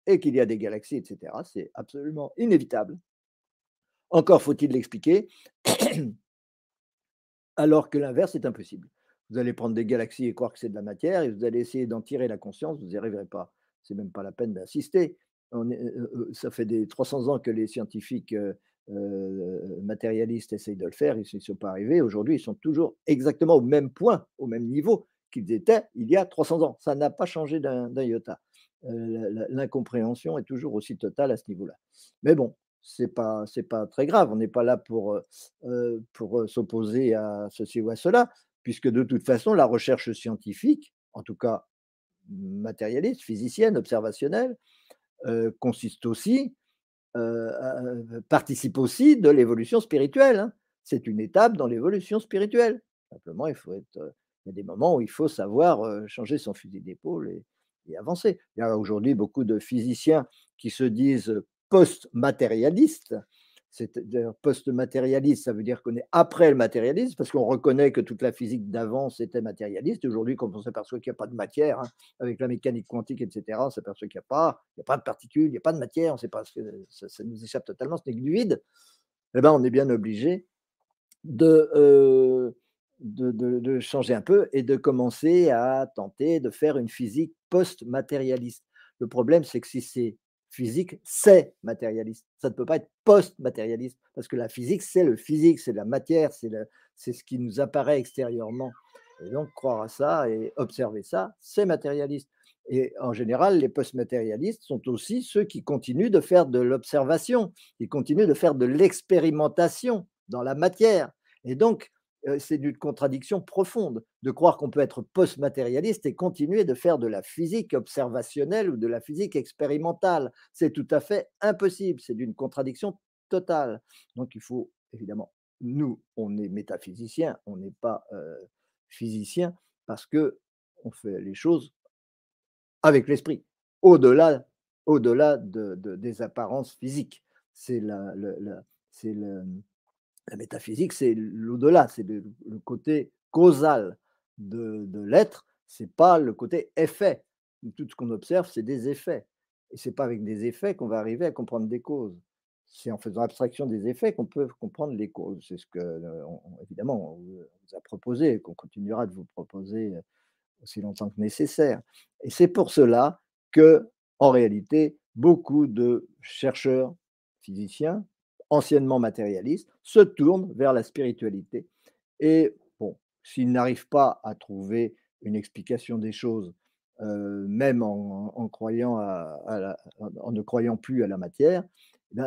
Speaker 2: et qu'il y a des galaxies, etc. C'est absolument inévitable. Encore faut-il l'expliquer alors que l'inverse est impossible. Vous allez prendre des galaxies et croire que c'est de la matière, et vous allez essayer d'en tirer la conscience, vous n'y arriverez pas. C'est même pas la peine d'insister. Euh, euh, ça fait des 300 ans que les scientifiques matérialistes essayent de le faire, ils ne sont pas arrivés. Aujourd'hui, ils sont toujours exactement au même point, au même niveau qu'ils étaient il y a 300 ans. Ça n'a pas changé d'un iota. L'incompréhension est toujours aussi totale à ce niveau-là. Mais bon, c'est pas c'est pas très grave. On n'est pas là pour pour s'opposer à ceci ou à cela, puisque de toute façon, la recherche scientifique, en tout cas matérialiste, physicienne, observationnelle, consiste aussi participe aussi de l'évolution spirituelle. Hein. C'est une étape dans l'évolution spirituelle. Simplement, il faut être, il y a des moments où il faut savoir changer son fusil d'épaule et, et, avancer. Il y a aujourd'hui beaucoup de physiciens qui se disent post-matérialistes. Post-matérialiste, ça veut dire qu'on est après le matérialisme, parce qu'on reconnaît que toute la physique d'avant, c'était matérialiste. Aujourd'hui, quand on s'aperçoit qu'il n'y a pas de matière, hein, avec la mécanique quantique, etc., on s'aperçoit qu'il n'y a, pas, a pas de particules, il n'y a pas de matière, on sait pas, ça, ça nous échappe totalement, ce n'est que du vide. Eh ben, on est bien obligé de, euh, de, de, de, changer un peu et de commencer à tenter de faire une physique post-matérialiste. Le problème, c'est que si c'est physique, c'est matérialiste. Ça ne peut pas être post-matérialiste, parce que la physique, c'est le physique, c'est la matière, c'est ce qui nous apparaît extérieurement. Et donc, croire à ça et observer ça, c'est matérialiste. Et en général, les post-matérialistes sont aussi ceux qui continuent de faire de l'observation, ils continuent de faire de l'expérimentation dans la matière. Et donc, c'est une contradiction profonde de croire qu'on peut être post-matérialiste et continuer de faire de la physique observationnelle ou de la physique expérimentale. C'est tout à fait impossible, c'est d'une contradiction totale. Donc il faut évidemment, nous, on est métaphysiciens, on n'est pas physiciens parce que on fait les choses avec l'esprit, au-delà de, des apparences physiques. C'est le, la métaphysique, c'est l'au-delà, c'est le, côté causal de, de l'être, c'est pas le côté effet. Tout ce qu'on observe, c'est des effets. Et c'est pas avec des effets qu'on va arriver à comprendre des causes. C'est en faisant abstraction des effets qu'on peut comprendre les causes. C'est ce que, euh, évidemment, on vous a proposé et qu'on continuera de vous proposer euh, aussi longtemps que nécessaire. Et c'est pour cela que, en réalité, beaucoup de chercheurs, physiciens, anciennement matérialiste, se tourne vers la spiritualité. Et bon, s'il n'arrive pas à trouver une explication des choses, euh, même en, croyant à, en ne croyant plus à la matière, eh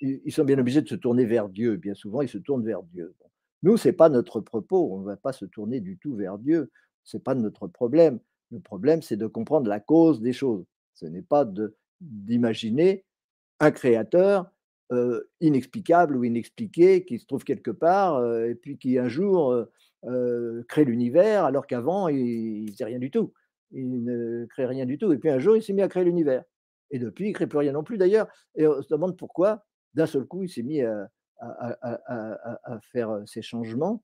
Speaker 2: ils sont bien obligés de se tourner vers Dieu. Bien souvent, ils se tournent vers Dieu. Nous, ce n'est pas notre propos. On ne va pas se tourner du tout vers Dieu. Ce n'est pas notre problème. Le problème, c'est de comprendre la cause des choses. Ce n'est pas d'imaginer un créateur inexplicable ou inexpliqué qui se trouve quelque part et puis qui un jour crée l'univers alors qu'avant il ne faisait rien du tout. Il ne crée rien du tout. Et puis un jour il s'est mis à créer l'univers. Et depuis il ne crée plus rien non plus d'ailleurs. Et on se demande pourquoi d'un seul coup il s'est mis à, à, faire ces changements.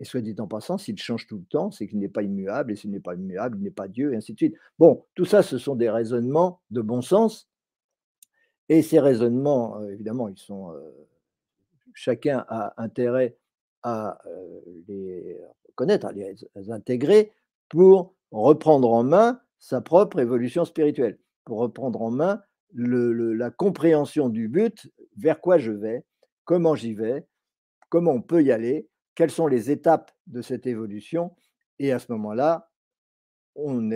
Speaker 2: Et soit dit en passant, s'il change tout le temps, c'est qu'il n'est pas immuable, et s'il n'est pas immuable, il n'est pas Dieu, et ainsi de suite. Bon, tout ça, ce sont des raisonnements de bon sens, et ces raisonnements, euh, évidemment, ils sont. Euh, chacun a intérêt à euh, les connaître, à les intégrer pour reprendre en main sa propre évolution spirituelle, pour reprendre en main la compréhension du but, vers quoi je vais, comment j'y vais, comment on peut y aller, quelles sont les étapes de cette évolution, et à ce moment-là, on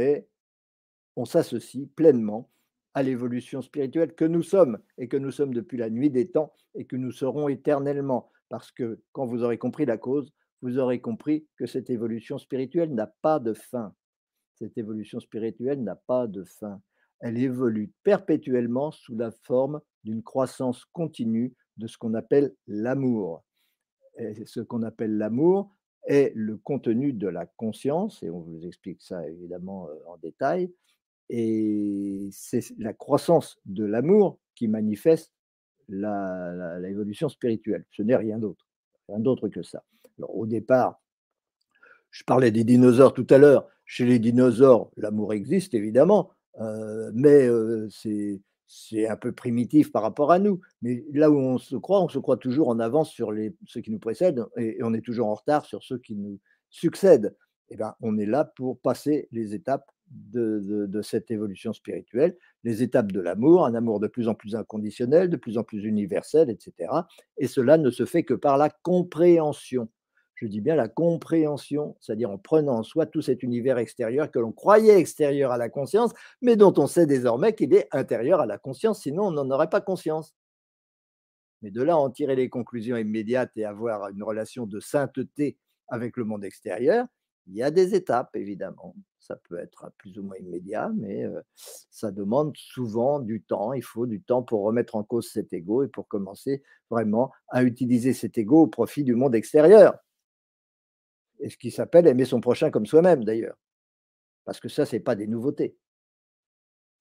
Speaker 2: on s'associe pleinement à l'évolution spirituelle que nous sommes et que nous sommes depuis la nuit des temps et que nous serons éternellement. Parce que quand vous aurez compris la cause, vous aurez compris que cette évolution spirituelle n'a pas de fin. Cette évolution spirituelle n'a pas de fin. Elle évolue perpétuellement sous la forme d'une croissance continue de ce qu'on appelle l'amour. Ce qu'on appelle l'amour est le contenu de la conscience, et on vous explique ça évidemment euh, en détail, et c'est la croissance de l'amour qui manifeste l'évolution spirituelle. Ce n'est rien d'autre. Rien d'autre que ça. Alors, au départ, je parlais des dinosaures tout à l'heure. Chez les dinosaures, l'amour existe évidemment, euh, mais euh, c'est un peu primitif par rapport à nous. Mais là où on se croit, on se croit toujours en avance sur les, ceux qui nous précèdent et, on est toujours en retard sur ceux qui nous succèdent. Eh ben, on est là pour passer les étapes de, cette évolution spirituelle, les étapes de l'amour, un amour de plus en plus inconditionnel, de plus en plus universel, etc. Et cela ne se fait que par la compréhension. Je dis bien la compréhension, c'est-à-dire en prenant en soi tout cet univers extérieur que l'on croyait extérieur à la conscience, mais dont on sait désormais qu'il est intérieur à la conscience, sinon on n'en aurait pas conscience. Mais de là en tirer les conclusions immédiates et avoir une relation de sainteté avec le monde extérieur, il y a des étapes, évidemment. Ça peut être plus ou moins immédiat, mais ça demande souvent du temps. Il faut du temps pour remettre en cause cet ego et pour commencer vraiment à utiliser cet ego au profit du monde extérieur. Et ce qui s'appelle aimer son prochain comme soi-même, d'ailleurs. Parce que ça, ce n'est pas des nouveautés.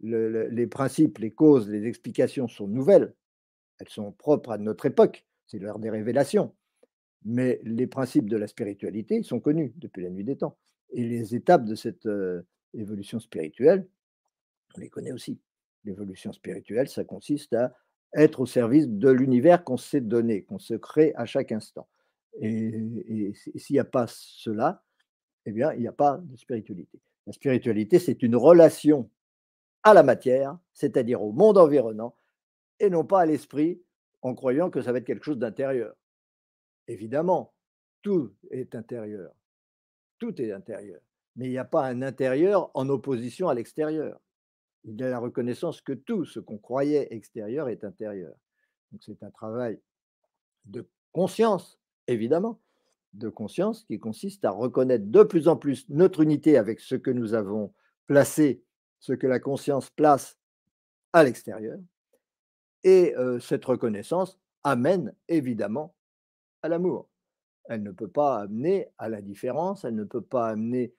Speaker 2: les principes, les causes, les explications sont nouvelles. Elles sont propres à notre époque. C'est l'heure des révélations. Mais les principes de la spiritualité sont connus depuis la nuit des temps. Et les étapes de cette évolution spirituelle, on les connaît aussi. L'évolution spirituelle, ça consiste à être au service de l'univers qu'on s'est donné, qu'on se crée à chaque instant. Et, s'il n'y a pas cela, eh bien, il n'y a pas de spiritualité. La spiritualité, c'est une relation à la matière, c'est-à-dire au monde environnant, et non pas à l'esprit, en croyant que ça va être quelque chose d'intérieur. Évidemment, tout est intérieur. Tout est intérieur. Mais il n'y a pas un intérieur en opposition à l'extérieur. Il y a la reconnaissance que tout ce qu'on croyait extérieur est intérieur. Donc c'est un travail de conscience, évidemment, de conscience qui consiste à reconnaître de plus en plus notre unité avec ce que nous avons placé, ce que la conscience place à l'extérieur. Et cette reconnaissance amène évidemment à l'amour. Elle ne peut pas amener à la différence, elle ne peut pas amener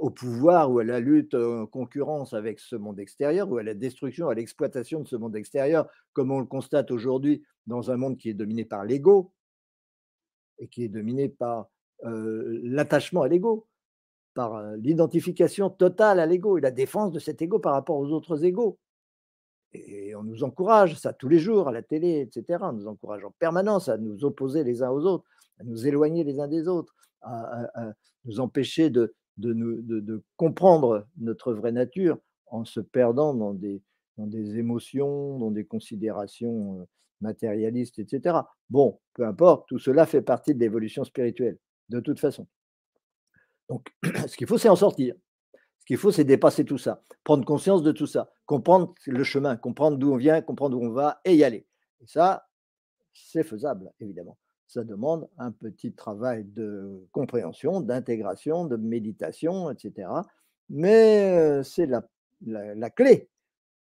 Speaker 2: au pouvoir ou à la lutte en concurrence avec ce monde extérieur ou à la destruction, à l'exploitation de ce monde extérieur, comme on le constate aujourd'hui dans un monde qui est dominé par l'ego et qui est dominé par l'attachement à l'ego, par l'identification totale à l'ego et la défense de cet ego par rapport aux autres égaux. Et on nous encourage, ça tous les jours à la télé, etc. On nous encourage en permanence à nous opposer les uns aux autres, à nous éloigner les uns des autres, à, nous empêcher de, comprendre notre vraie nature en se perdant dans des, dans des émotions, dans des considérations euh, matérialistes, etc. Bon, peu importe, tout cela fait partie de l'évolution spirituelle, de toute façon. Donc, ce qu'il faut, c'est en sortir. Qu'il faut, c'est dépasser tout ça, prendre conscience de tout ça, comprendre le chemin, comprendre d'où on vient, comprendre où on va et y aller. Et ça, c'est faisable, évidemment. Ça demande un petit travail de compréhension, d'intégration, de méditation, etc. Mais euh, c'est la, la, clé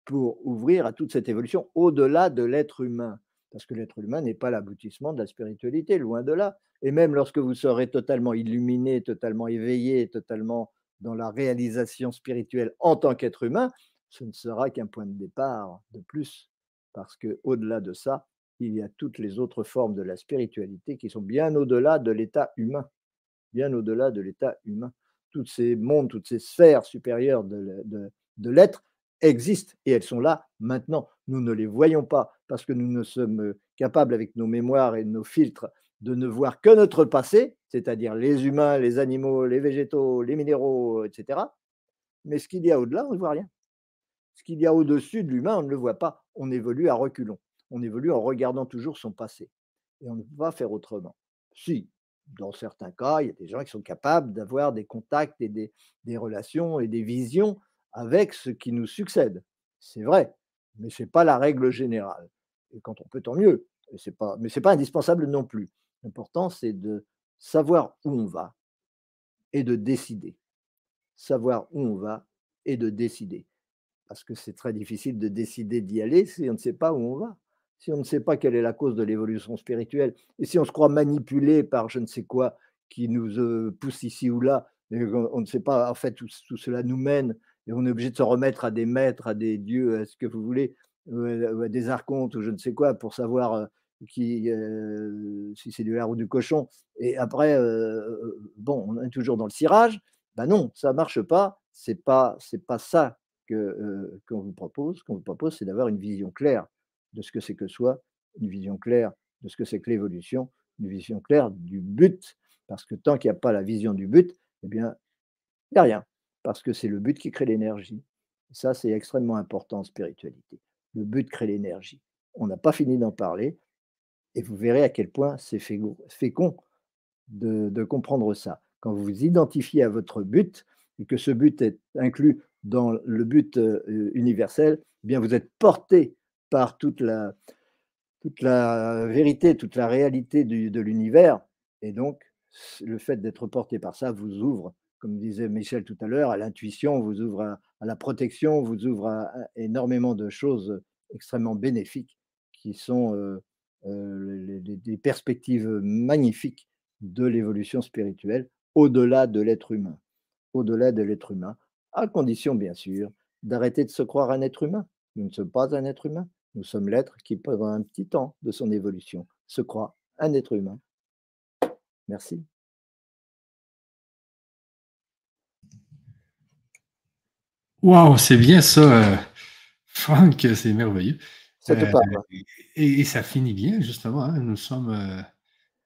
Speaker 2: pour ouvrir à toute cette évolution au-delà de l'être humain. Parce que l'être humain n'est pas l'aboutissement de la spiritualité, loin de là. Et même lorsque vous serez totalement illuminé, totalement éveillé, totalement dans la réalisation spirituelle en tant qu'être humain, ce ne sera qu'un point de départ de plus, parce que au-delà de ça, il y a toutes les autres formes de la spiritualité qui sont bien au-delà de l'état humain, bien au-delà de l'état humain. Toutes ces mondes, toutes ces sphères supérieures de l'être existent et elles sont là maintenant. Nous ne les voyons pas parce que nous ne sommes capables avec nos mémoires et nos filtres de ne voir que notre passé, c'est-à-dire les humains, les animaux, les végétaux, les minéraux, etc. Mais ce qu'il y a au-delà, on ne voit rien. Ce qu'il y a au-dessus de l'humain, on ne le voit pas. On évolue à reculons. On évolue en regardant toujours son passé. Et on ne peut pas faire autrement. Si, dans certains cas, il y a des gens qui sont capables d'avoir des contacts et des, relations et des visions avec ce qui nous succède. C'est vrai, mais ce n'est pas la règle générale. Et quand on peut, tant mieux. Mais ce n'est pas indispensable non plus. L'important, c'est de savoir où on va et de décider. Savoir où on va et de décider. Parce que c'est très difficile de décider d'y aller si on ne sait pas où on va, si on ne sait pas quelle est la cause de l'évolution spirituelle, et si on se croit manipulé par je ne sais quoi qui nous euh, pousse ici ou là, et on ne sait pas en fait où tout cela nous mène, et on est obligé de se remettre à des maîtres, à des dieux, à ce que vous voulez, ou à des archontes ou je ne sais quoi, pour savoir euh, euh, si c'est du lard ou du cochon, et après, euh, bon, on est toujours dans le cirage, ben non, ça ne marche pas, c'est pas, c'est pas ça que, euh, qu'on vous propose. Qu'on vous propose, c'est d'avoir une vision claire de ce que c'est que soi, une vision claire de ce que c'est que l'évolution, une vision claire du but, parce que tant qu'il n'y a pas la vision du but, eh bien, il n'y a rien. parce que c'est le but qui crée l'énergie. Ça, c'est extrêmement important en spiritualité. Le but crée l'énergie. On n'a pas fini d'en parler et vous verrez à quel point c'est fécond de, de comprendre ça. Quand vous vous identifiez à votre but et que ce but est inclus dans le but universel, eh bien vous êtes porté par toute la, toute la vérité, toute la réalité de l'univers. Et donc, le fait d'être porté par ça vous ouvre, comme disait Michel tout à l'heure, à l'intuition, vous ouvre à, la protection, vous ouvre à, énormément de choses extrêmement bénéfiques qui sont euh, des perspectives magnifiques de l'évolution spirituelle au-delà de l'être humain. Au-delà de l'être humain, à condition bien sûr d'arrêter de se croire un être humain. Nous ne sommes pas un être humain. Nous sommes l'être qui, pendant un petit temps de son évolution, se croit un être humain. Merci.
Speaker 1: Waouh, c'est bien ça, euh, Franck, c'est merveilleux. Euh, et, ça finit bien, justement. Hein. Nous sommes euh,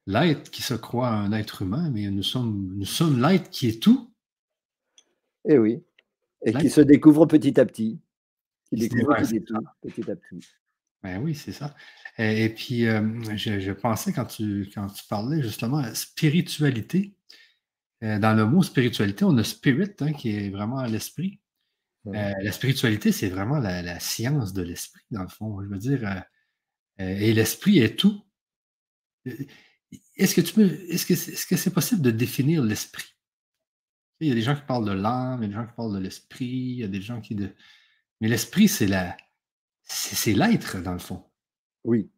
Speaker 1: l'être qui se croit un être humain, mais nous sommes, nous sommes l'être qui est tout.
Speaker 2: Et eh oui. Et qui se découvre petit à petit petit à petit.
Speaker 1: Ben oui, c'est ça. Et, puis, euh, je, pensais quand tu, quand tu parlais justement spiritualité, euh, dans le mot spiritualité, on a spirit hein, qui est vraiment l'esprit. Euh, la spiritualité, c'est vraiment la, science de l'esprit, dans le fond. Je veux dire, et l'esprit est tout. Est-ce que tu est-ce que est-ce que c'est possible de définir l'esprit? Il y a des gens qui parlent de l'âme, il y a des gens qui parlent de l'esprit, il y a des gens qui de, mais l'esprit, c'est la, c'est l'être, dans le fond.
Speaker 2: Oui,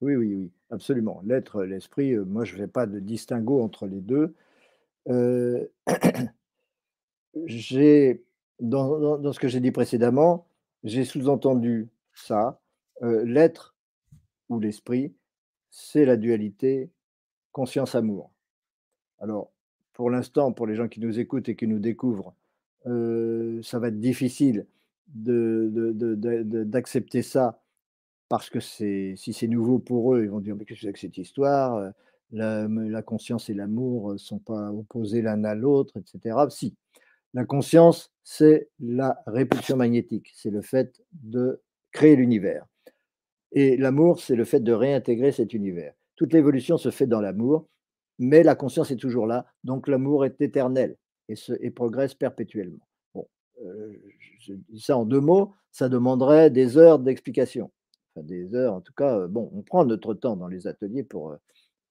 Speaker 2: oui, oui, oui, absolument. L'être, l'esprit, euh, moi, je ne fais pas de distinguo entre les deux. Euh, j'ai, dans, ce que j'ai dit précédemment, j'ai sous-entendu ça. Euh, l'être ou l'esprit, c'est la dualité conscience-amour. Alors, pour l'instant, pour les gens qui nous écoutent et qui nous découvrent, ça va être difficile d'accepter ça parce que si c'est nouveau pour eux, ils vont dire mais qu'est-ce que c'est que cette histoire la, la, conscience et l'amour ne sont pas opposés l'un à l'autre, etc. Si, la conscience, c'est la répulsion magnétique, c'est le fait de créer l'univers. Et l'amour, c'est le fait de réintégrer cet univers. Toute l'évolution se fait dans l'amour, mais la conscience est toujours là, donc l'amour est éternel et, se, et progresse perpétuellement. Euh, je dis ça en deux mots, ça demanderait des heures d'explication. Enfin, des heures, en tout cas, euh, bon, on prend notre temps dans les ateliers pour, euh,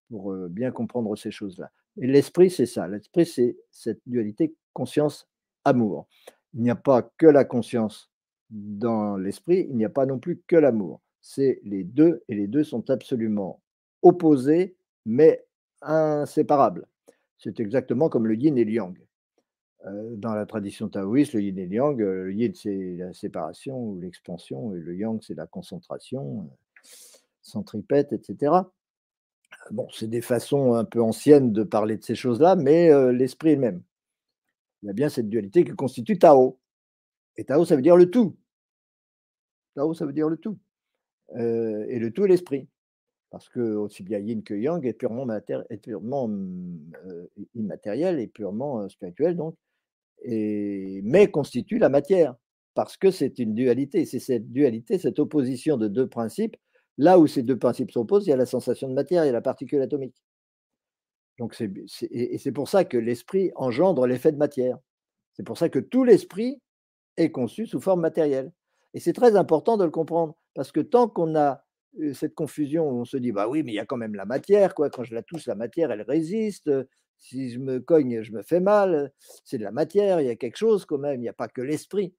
Speaker 2: pour bien comprendre ces choses-là. Et l'esprit, c'est ça. L'esprit, c'est cette dualité conscience-amour. Il n'y a pas que la conscience dans l'esprit, il n'y a pas non plus que l'amour. C'est les deux, et les deux sont absolument opposés, mais inséparables. C'est exactement comme le yin et le yang. Euh, dans la tradition taoïste, le yin et le yang, euh, le yin c'est la séparation ou l'expansion, et le yang c'est la concentration, euh, centripète, etc. Bon, c'est des façons un peu anciennes de parler de ces choses-là, mais l'esprit est le même. Il y a bien cette dualité qui constitue Tao. Et Tao, ça veut dire le tout. Tao, ça veut dire le tout. et le tout est l'esprit. Parce que aussi bien yin que yang est purement, purement immatériel et purement spirituel. Donc, mais constitue la matière, parce que c'est une dualité. C'est cette dualité, cette opposition de deux principes. Là où ces deux principes s'opposent, il y a la sensation de matière, il y a la particule atomique. Donc c'est, et c'est pour ça que l'esprit engendre l'effet de matière. C'est pour ça que tout l'esprit est conçu sous forme matérielle. Et c'est très important de le comprendre, parce que tant qu'on a cette confusion on se dit, bah oui, mais il y a quand même la matière, quoi. quand je la touche, la matière, elle résiste, si je me cogne, je me fais mal. C'est de la matière, il y a quelque chose quand même, il n'y a pas que l'esprit.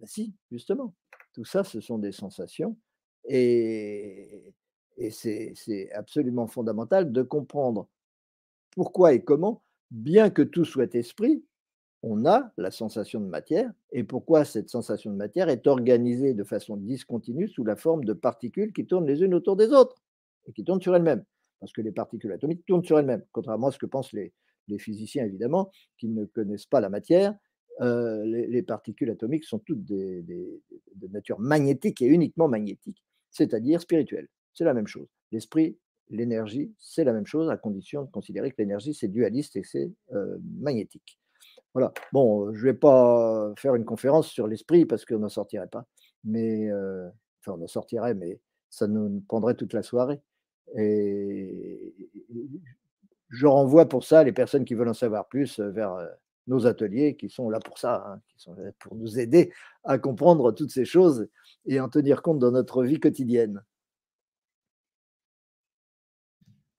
Speaker 2: Ben si, justement. Tout ça, ce sont des sensations. Et, et c'est absolument fondamental de comprendre pourquoi et comment, bien que tout soit esprit, on a la sensation de matière et pourquoi cette sensation de matière est organisée de façon discontinue sous la forme de particules qui tournent les unes autour des autres et qui tournent sur elles-mêmes parce que les particules atomiques tournent sur elles-mêmes, contrairement à ce que pensent les, physiciens, évidemment, qui ne connaissent pas la matière. Euh, les, particules atomiques sont toutes de nature magnétique et uniquement magnétique, c'est-à-dire spirituelle. C'est la même chose. L'esprit, l'énergie, c'est la même chose, à condition de considérer que l'énergie, c'est dualiste et c'est euh, magnétique. Voilà. Bon, je ne vais pas faire une conférence sur l'esprit parce qu'on n'en sortirait pas. Mais, euh, enfin, on en sortirait, mais ça nous prendrait toute la soirée. Et je renvoie pour ça les personnes qui veulent en savoir plus vers nos ateliers qui sont là pour ça, hein, qui sont là pour nous aider à comprendre toutes ces choses et en tenir compte dans notre vie quotidienne.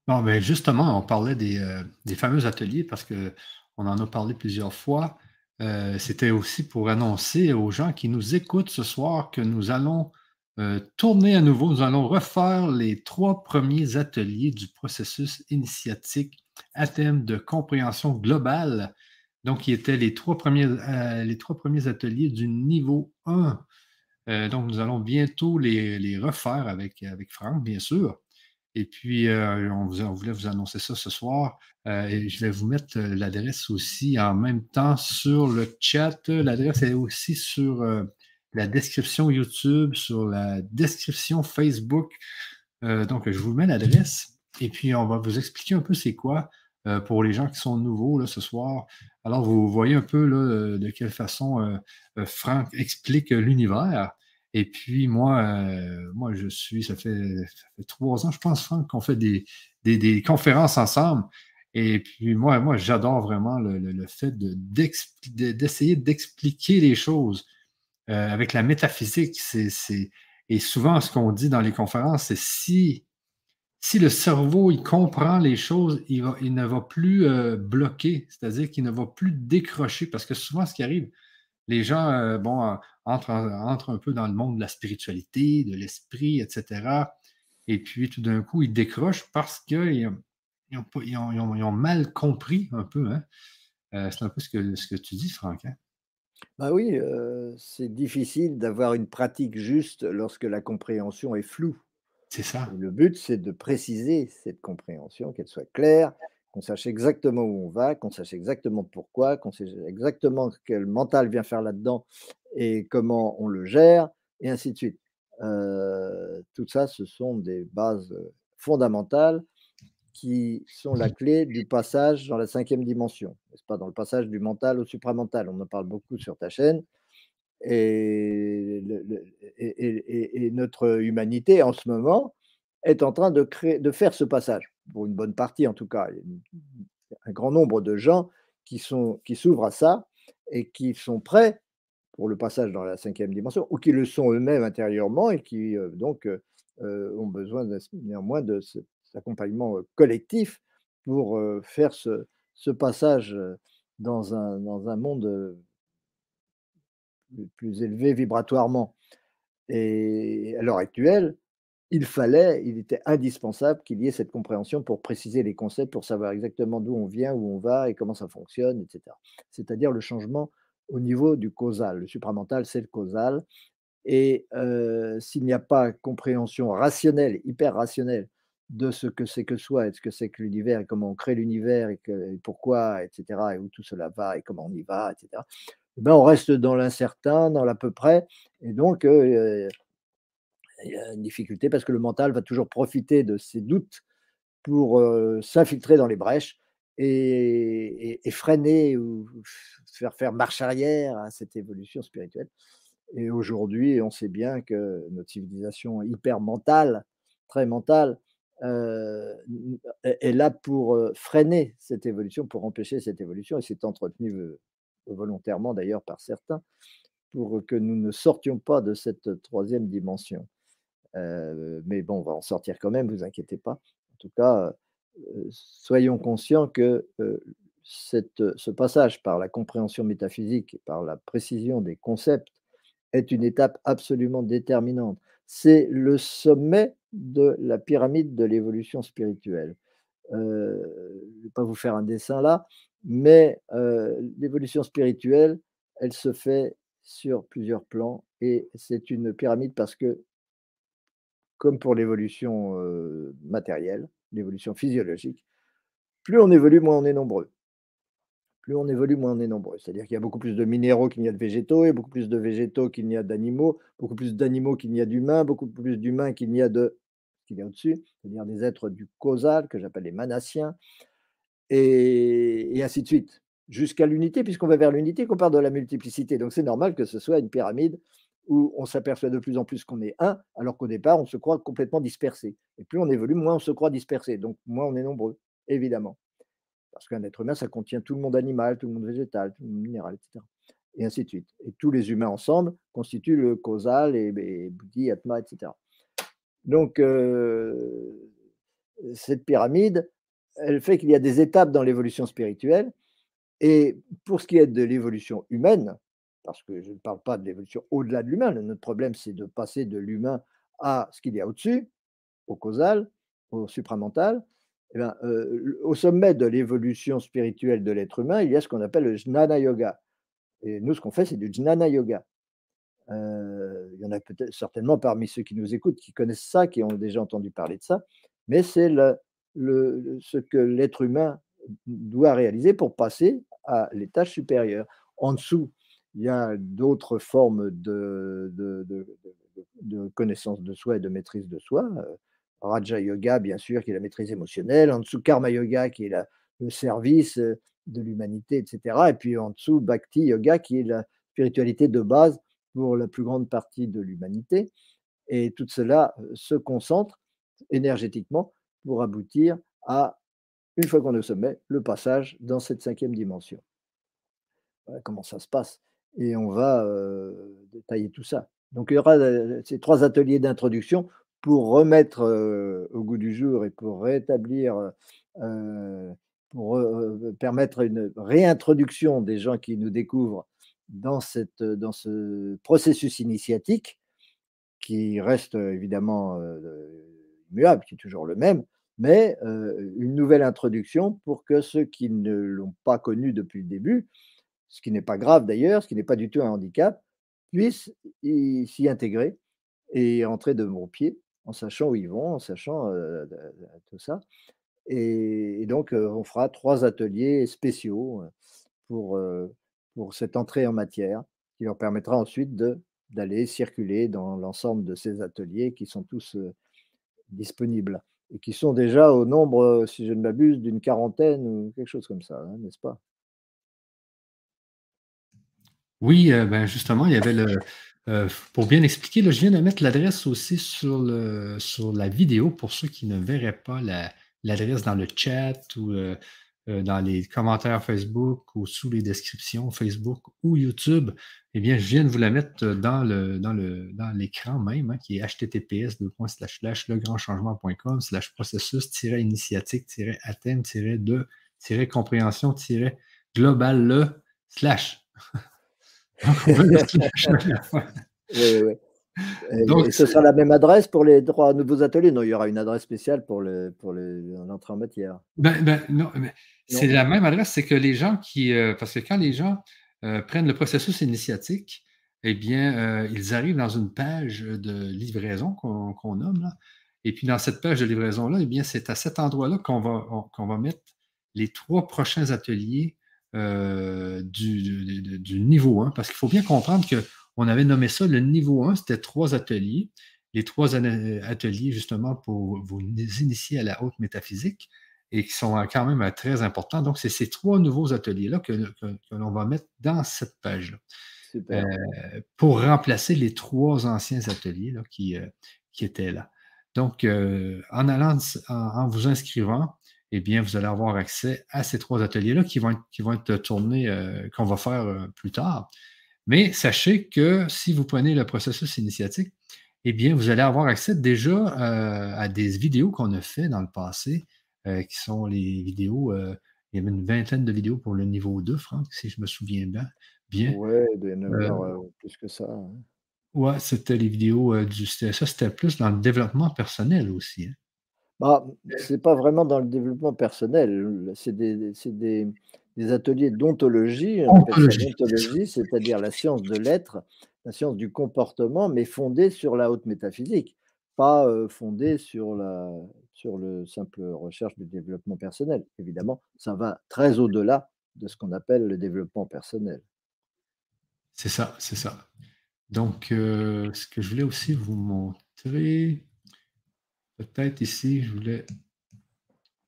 Speaker 1: Bon, mais justement, on parlait des, des fameux ateliers parce que on en a parlé plusieurs fois. Euh, c'était aussi pour annoncer aux gens qui nous écoutent ce soir que nous allons euh, tourner à nouveau, nous allons refaire les trois premiers ateliers du processus initiatique à thème de compréhension globale. Donc, qui étaient les trois premiers, euh, les trois premiers ateliers du niveau 1. donc, nous allons bientôt les, les refaire avec, avec Franck, bien sûr. Et puis, euh, on, voulait vous annoncer ça ce soir. Euh, et je vais vous mettre euh, l'adresse aussi en même temps sur le chat. L'adresse est aussi sur la description YouTube, sur la description Facebook. donc, je vous mets l'adresse. Et puis, on va vous expliquer un peu c'est quoi pour les gens qui sont nouveaux là, ce soir. Alors, vous voyez un peu là, de quelle façon Franck explique l'univers. Et puis, moi, euh, moi, je suis, ça fait, trois ans, je pense, Franck, qu'on fait des, des, conférences ensemble. Et puis, moi, moi j'adore vraiment le, fait d'essayer d'expliquer les choses euh, avec la métaphysique. Et souvent, ce qu'on dit dans les conférences, c'est si, si le cerveau, il comprend les choses, il, va, il ne va plus euh, bloquer, c'est-à-dire qu'il ne va plus décrocher. Parce que souvent, ce qui arrive, les gens, bon, euh, entrent, un peu dans le monde de la spiritualité, de l'esprit, etc. Et puis, tout d'un coup, ils décrochent parce qu'ils ont, mal compris un peu. Hein. Euh, c'est un peu ce que, ce que tu dis, Franck. Hein.
Speaker 2: Bah oui, c'est difficile d'avoir une pratique juste lorsque la compréhension est floue.
Speaker 1: C'est ça.
Speaker 2: le but, c'est de préciser cette compréhension, qu'elle soit claire, qu'on sache exactement où on va, qu'on sache exactement pourquoi, qu'on sache exactement quel mental vient faire là-dedans et comment on le gère, et ainsi de suite. Euh, tout ça, ce sont des bases fondamentales qui sont la clé du passage dans la cinquième dimension, n'est-ce pas, dans le passage du mental au supramental. On en parle beaucoup sur ta chaîne. Et, et, notre humanité, en ce moment, est en train de, créer, de faire ce passage pour une bonne partie en tout cas, un grand nombre de gens qui sont qui s'ouvrent à ça et qui sont prêts pour le passage dans la cinquième dimension, ou qui le sont eux-mêmes intérieurement et qui euh, donc euh, euh, ont besoin néanmoins de cet accompagnement collectif pour faire ce, ce, passage dans un, dans un monde plus élevé vibratoirement. Et à l'heure actuelle, il fallait, il était indispensable qu'il y ait cette compréhension pour préciser les concepts, pour savoir exactement d'où on vient, où on va et comment ça fonctionne, etc. C'est-à-dire le changement au niveau du causal. Le supramental, c'est le causal. Et euh, s'il n'y a pas compréhension rationnelle, hyper rationnelle, de ce que c'est que soi et de ce que c'est que l'univers et comment on crée l'univers et, pourquoi, etc., et où tout cela va et comment on y va, etc., eh ben on reste dans l'incertain, dans l'à peu près. Et donc, euh, il y a une difficulté parce que le mental va toujours profiter de ses doutes pour s'infiltrer dans les brèches et, freiner ou faire faire marche arrière à cette évolution spirituelle. Et aujourd'hui, on sait bien que notre civilisation hyper mentale, très mentale, est là pour freiner cette évolution, pour empêcher cette évolution, et c'est entretenu volontairement d'ailleurs par certains, pour que nous ne sortions pas de cette troisième dimension mais bon, on va en sortir quand même, vous inquiétez pas. En tout cas, soyons conscients que cette, ce passage par la compréhension métaphysique et par la précision des concepts est une étape absolument déterminante. C'est le sommet de la pyramide de l'évolution spirituelle. je ne vais pas vous faire un dessin là, mais l'évolution spirituelle, elle se fait sur plusieurs plans et c'est une pyramide parce que comme pour l'évolution matérielle, l'évolution physiologique, plus on évolue, moins on est nombreux. Plus on évolue, moins on est nombreux. C'est-à-dire qu'il y a beaucoup plus de minéraux qu'il n'y a de végétaux, et beaucoup plus de végétaux qu'il n'y a d'animaux, beaucoup plus d'animaux qu'il n'y a d'humains, beaucoup plus d'humains qu'il n'y a de qu'il y a au-dessus, c'est-à-dire des êtres du causal, que j'appelle les manassiens, et, ainsi de suite. jusqu'à l'unité, puisqu'on va vers l'unité, qu'on part de la multiplicité. Donc c'est normal que ce soit une pyramide où on s'aperçoit de plus en plus qu'on est un, alors qu'au départ, on se croit complètement dispersé. Et plus on évolue, moins on se croit dispersé. Donc moins on est nombreux, évidemment. Parce qu'un être humain, ça contient tout le monde animal, tout le monde végétal, tout le monde minéral, etc. Et ainsi de suite. Et tous les humains ensemble constituent le causal et, et Bouddhi, Atma, etc. Donc, euh, cette pyramide, elle fait qu'il y a des étapes dans l'évolution spirituelle. Et pour ce qui est de l'évolution humaine, parce que je ne parle pas de l'évolution au-delà de l'humain, notre problème c'est de passer de l'humain à ce qu'il y a au-dessus, au causal, au supramental. Eh bien, euh, au sommet de l'évolution spirituelle de l'être humain, il y a ce qu'on appelle le jnana yoga. Et nous, ce qu'on fait, c'est du jnana yoga. Euh, il y en a certainement parmi ceux qui nous écoutent qui connaissent ça, qui ont déjà entendu parler de ça, mais c'est ce que l'être humain doit réaliser pour passer à l'étage supérieur. En dessous, il y a d'autres formes de, de, connaissance de soi et de maîtrise de soi. Euh, Raja Yoga, bien sûr, qui est la maîtrise émotionnelle. En dessous, Karma Yoga, qui est le service euh, de l'humanité, etc. Et puis en dessous, Bhakti Yoga, qui est la spiritualité de base pour la plus grande partie de l'humanité. Et tout cela euh, se concentre énergétiquement pour aboutir à, une fois qu'on est au sommet, le passage dans cette cinquième dimension. Voilà comment ça se passe. Et on va détailler tout ça. Donc il y aura ces trois ateliers d'introduction pour remettre au goût du jour et pour rétablir, pour permettre une réintroduction des gens qui nous découvrent dans, cette, dans ce processus initiatique qui reste évidemment immuable, qui est toujours le même, mais une nouvelle introduction pour que ceux qui ne l'ont pas connu depuis le début, ce qui n'est pas grave d'ailleurs, ce qui n'est pas du tout un handicap, puissent s'y intégrer et entrer de bon pied en sachant où ils vont, en sachant tout ça. Et, donc, on fera trois ateliers spéciaux pour, pour cette entrée en matière qui leur permettra ensuite d'aller circuler dans l'ensemble de ces ateliers qui sont tous disponibles et qui sont déjà au nombre, si je ne m'abuse, d'une quarantaine ou quelque chose comme ça, hein, n'est-ce pas?
Speaker 1: Oui, euh, ben justement, il y avait le. pour bien expliquer, je viens de mettre l'adresse aussi sur, le, sur la vidéo pour ceux qui ne verraient pas l'adresse dans le chat ou euh, dans les commentaires Facebook ou sous les descriptions Facebook ou YouTube, eh bien, je viens de vous la mettre dans le dans le dans l'écran même, hein, qui est https legrandchangement.com slash processus-initiatique athènes de compréhension global le slash.
Speaker 2: oui, oui. Donc, ce sera la même adresse pour les trois nouveaux ateliers? Non, il y aura une adresse spéciale pour l'entrée pour en matière.
Speaker 1: Ben, ben, non, c'est la même adresse, c'est que les gens qui. Euh, parce que quand les gens euh, prennent le processus initiatique, eh bien, euh, ils arrivent dans une page de livraison qu'on nomme. Là. Et puis, dans cette page de livraison-là, eh bien, c'est à cet endroit-là qu'on va, qu'on va mettre les trois prochains ateliers du, du, niveau 1. Parce qu'il faut bien comprendre que on avait nommé ça le niveau 1, c'était trois ateliers. Les trois ateliers, justement, pour vous initier à la haute métaphysique et qui sont quand même euh, très importants. Donc, c'est ces trois nouveaux ateliers-là que, l'on va mettre dans cette page-là. Euh, pour remplacer les trois anciens ateliers qui, euh, qui étaient là. Donc, en, allant, en, vous inscrivant, eh bien, vous allez avoir accès à ces trois ateliers-là qui vont être, qui vont être tournés, qu'on va faire plus tard. Mais sachez que si vous prenez le processus initiatique, eh bien, vous allez avoir accès déjà euh, à des vidéos qu'on a fait dans le passé, euh, qui sont les vidéos, euh, il y avait une vingtaine de vidéos pour le niveau 2, Franck, si je me souviens bien. bien.
Speaker 2: Oui, plus que ça. Hein.
Speaker 1: Oui, c'était les vidéos du. Ça, c'était plus dans le développement personnel aussi. Hein.
Speaker 2: Bah, c'est pas vraiment dans le développement personnel, c'est des, des ateliers d'ontologie, c'est-à-dire la science de l'être, la science du comportement, mais fondée sur la haute métaphysique, pas euh, fondée sur, la, sur le simple recherche du développement personnel. Évidemment, ça va très au-delà de ce qu'on appelle le développement personnel.
Speaker 1: C'est ça, c'est ça. Donc, euh, ce que je voulais aussi vous montrer, peut-être ici, je voulais,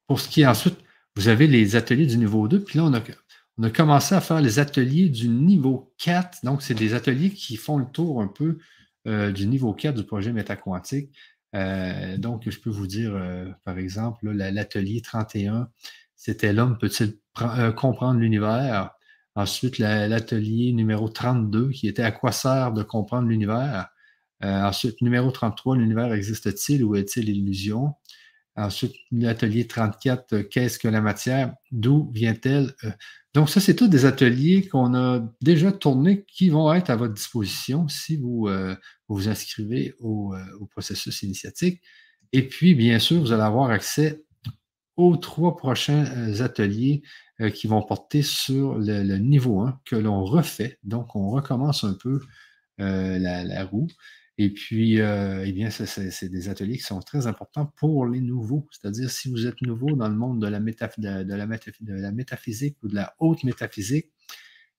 Speaker 1: pour ce qui est ensuite vous avez les ateliers du niveau 2, puis là, on a, commencé à faire les ateliers du niveau 4. Donc, c'est des ateliers qui font le tour un peu euh, du niveau 4 du projet métaquantique. Euh, donc, je peux vous dire, euh, par exemple, l'atelier 31, c'était l'homme peut-il comprendre l'univers? Ensuite, l'atelier numéro 32, qui était à quoi sert de comprendre l'univers? Ensuite, numéro 33, l'univers existe-t-il ou est-il illusion? Ensuite, l'atelier 34, qu'est-ce que la matière? D'où vient-elle? Donc, ça, c'est tous des ateliers qu'on a déjà tournés qui vont être à votre disposition si vous euh, vous, inscrivez au, euh, processus initiatique. Et puis, bien sûr, vous allez avoir accès aux trois prochains euh, ateliers qui vont porter sur le, niveau 1 que l'on refait. Donc, on recommence un peu la, roue. Et puis, euh, eh bien, c'est des ateliers qui sont très importants pour les nouveaux. C'est-à-dire, si vous êtes nouveau dans le monde de la, métaphysique ou de la haute métaphysique,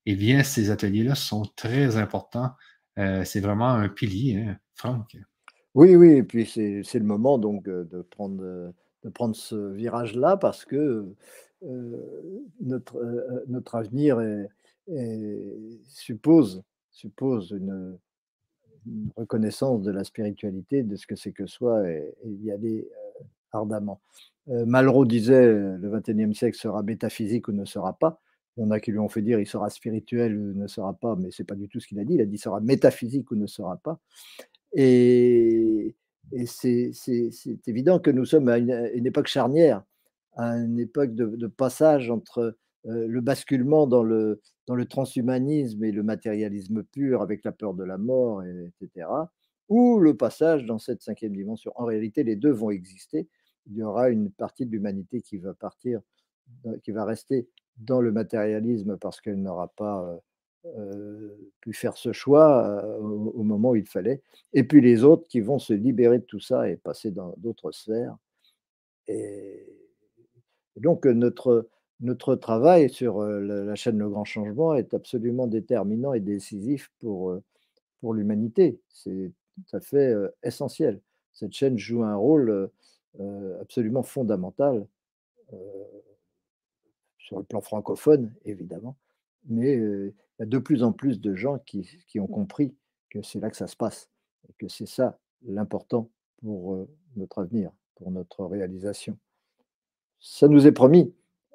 Speaker 1: eh bien, ces ateliers-là sont très importants. Euh, c'est vraiment un pilier, hein, Franck.
Speaker 2: Oui, oui, et puis c'est le moment donc euh, de prendre, de prendre ce virage-là parce que notre, notre avenir suppose, suppose une, une reconnaissance de la spiritualité, de ce que c'est que soi, et, y aller euh, ardemment. Euh, Malraux disait euh, le XXIe siècle sera métaphysique ou ne sera pas. Il y en a qui lui ont fait dire il sera spirituel ou ne sera pas, mais c'est pas du tout ce qu'il a dit. Il a dit sera métaphysique ou ne sera pas. Et, c'est évident que nous sommes à une, époque charnière, à une époque de passage entre le basculement dans le, dans le transhumanisme et le matérialisme pur avec la peur de la mort, etc., ou le passage dans cette cinquième dimension. En réalité, les deux vont exister. Il y aura une partie de l'humanité qui va partir, qui va rester dans le matérialisme parce qu'elle n'aura pas pu faire ce choix au, moment où il fallait. Et puis les autres qui vont se libérer de tout ça et passer dans d'autres sphères. et donc notre, notre travail sur la chaîne Le Grand Changement est absolument déterminant et décisif pour, pour l'humanité. C'est tout à fait essentiel. Cette chaîne joue un rôle absolument fondamental sur le plan francophone, évidemment, mais il y a de plus en plus de gens qui, qui ont compris que c'est là que ça se passe et que c'est ça l'important pour notre avenir, pour notre réalisation. Ça nous est promis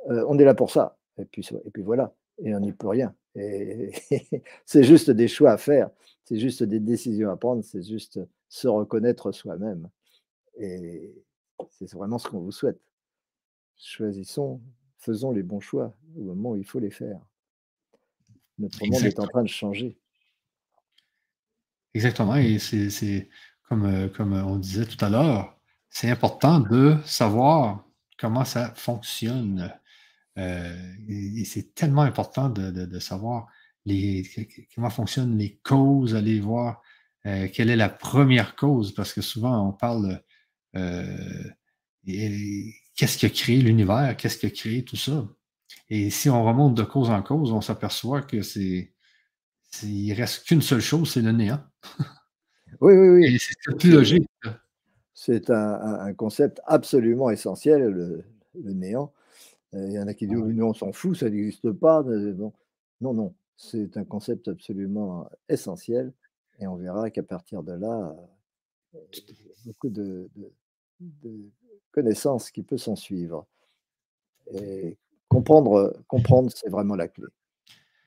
Speaker 2: on est là pour ça. Et puis, et puis voilà, et on n'y peut rien. Et c'est juste des choix à faire, c'est juste des décisions à prendre, c'est juste se reconnaître soi-même. Et c'est vraiment ce qu'on vous souhaite. Choisissons, faisons les bons choix au moment où il faut les faire. Notre monde est en train de changer.
Speaker 1: Exactement, et c'est comme, comme on disait tout à l'heure, c'est important de savoir comment ça fonctionne. Euh, et, c'est tellement important de, savoir les, comment fonctionnent les causes, aller voir euh, quelle est la première cause, parce que souvent on parle euh, qu'est-ce qui a créé l'univers, qu'est-ce qui a créé tout ça? Et si on remonte de cause en cause, on s'aperçoit que c'est il reste qu'une seule chose, c'est le néant.
Speaker 2: Oui, oui, oui.
Speaker 1: c'est plus logique.
Speaker 2: C'est un, concept absolument essentiel, le néant. Il y en a qui disent: «Oui, on s'en fout, ça n'existe pas». non, non, c'est un concept absolument essentiel et on verra qu'à partir de là, beaucoup de connaissances qui peuvent s'en suivre et comprendre, comprendre, c'est vraiment la clé.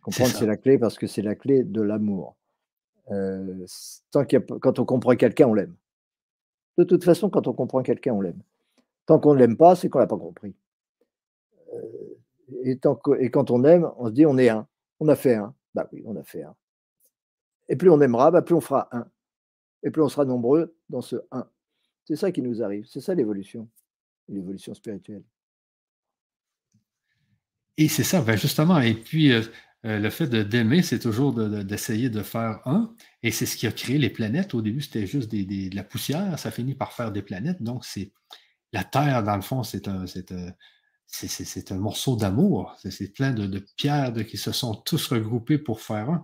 Speaker 2: Comprendre, c'est la clé parce que c'est la clé de l'amour. tant quand on comprend quelqu'un, on l'aime. De toute façon, quand on comprend quelqu'un, on l'aime. Tant qu'on ne l'aime pas, c'est qu'on l'a pas compris et, quand on aime, on se dit on est un. On a fait un. Bah oui, on a fait un. Et plus on aimera, bah plus on fera un. Et plus on sera nombreux dans ce un. C'est ça qui nous arrive. C'est ça l'évolution, l'évolution spirituelle.
Speaker 1: Et c'est ça, ben justement. Et puis, euh, euh, le fait d'aimer, c'est toujours d'essayer de, faire un. Et c'est ce qui a créé les planètes. Au début, c'était juste de la poussière. Ça finit par faire des planètes. Donc, c'est la Terre, dans le fond, c'est un, euh, c'est un morceau d'amour. C'est plein de, pierres qui se sont tous regroupées pour faire un.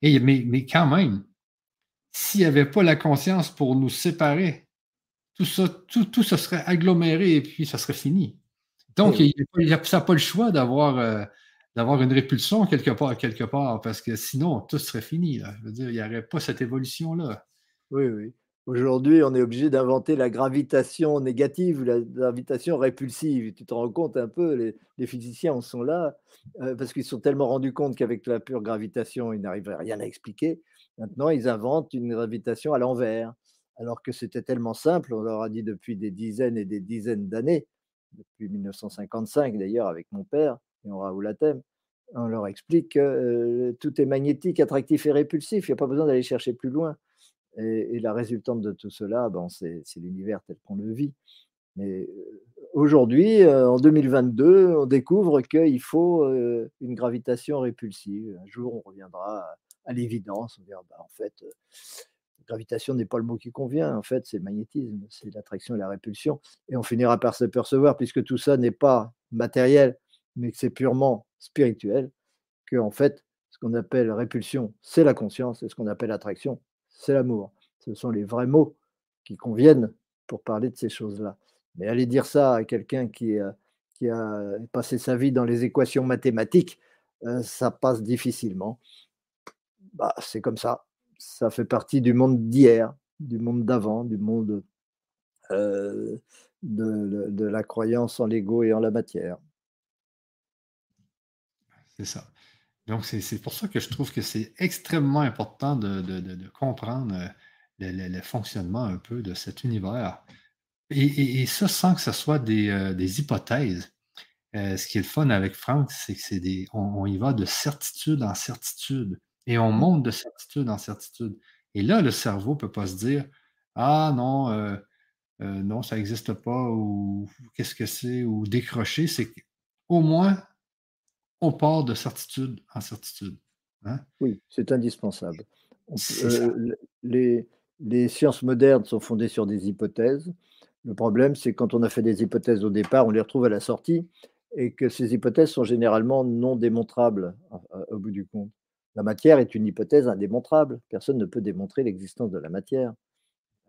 Speaker 1: Et, mais, mais quand même, s'il n'y avait pas la conscience pour nous séparer, tout ça, tout, tout serait aggloméré et puis ça serait fini. Donc, il, ça n'a pas le choix d'avoir euh, d'avoir une répulsion quelque part, quelque part, parce que sinon, tout serait fini. Je veux dire, il n'y aurait pas cette évolution-là.
Speaker 2: Oui, oui. Aujourd'hui, on est obligé d'inventer la gravitation négative, la gravitation répulsive. Tu te rends compte un peu, les, physiciens en sont là, euh, parce qu'ils sont tellement rendus compte qu'avec la pure gravitation, ils n'arriveraient rien à expliquer. Maintenant, ils inventent une gravitation à l'envers, alors que c'était tellement simple, on leur a dit depuis des dizaines et des dizaines d'années, depuis 1955 d'ailleurs avec mon père et on Raoul Latem, on leur explique que euh, tout est magnétique, attractif et répulsif, il n'y a pas besoin d'aller chercher plus loin. Et, la résultante de tout cela, bon, c'est l'univers tel qu'on le vit. Mais euh, aujourd'hui, euh, en 2022, on découvre qu'il faut euh, une gravitation répulsive. Un jour, on reviendra à, l'évidence. On dira, bah, en fait, gravitation n'est pas le mot qui convient. En fait, c'est magnétisme, c'est l'attraction et la répulsion. Et on finira par se percevoir, puisque tout ça n'est pas matériel, mais que c'est purement spirituel, que en fait, ce qu'on appelle répulsion, c'est la conscience, et ce qu'on appelle attraction, c'est l'amour. Ce sont les vrais mots qui conviennent pour parler de ces choses-là. Mais aller dire ça à quelqu'un qui, a passé sa vie dans les équations mathématiques, euh, ça passe difficilement. Bah, c'est comme ça. Ça fait partie du monde d'hier, du monde d'avant, du monde euh, de, la croyance en l'ego et en la matière.
Speaker 1: C'est ça. Donc, c'est pour ça que je trouve que c'est extrêmement important de, comprendre euh, le, fonctionnement un peu de cet univers. Et, ça sans que ce soit des, euh, hypothèses. Euh, ce qui est le fun avec Franck, c'est que c'est des. On, y va de certitude en certitude. Et on monte de certitude en certitude. Et là, le cerveau ne peut pas se dire Ah non, non, ça n'existe pas, ou qu'est-ce que c'est, ou décrocher. C'est qu'au moins, on part de certitude en certitude. Hein?
Speaker 2: Oui, c'est indispensable. Euh, les, les, sciences modernes sont fondées sur des hypothèses. Le problème, c'est quand on a fait des hypothèses au départ, on les retrouve à la sortie et que ces hypothèses sont généralement non démontrables au bout du compte. La matière est une hypothèse indémontrable. Personne ne peut démontrer l'existence de la matière.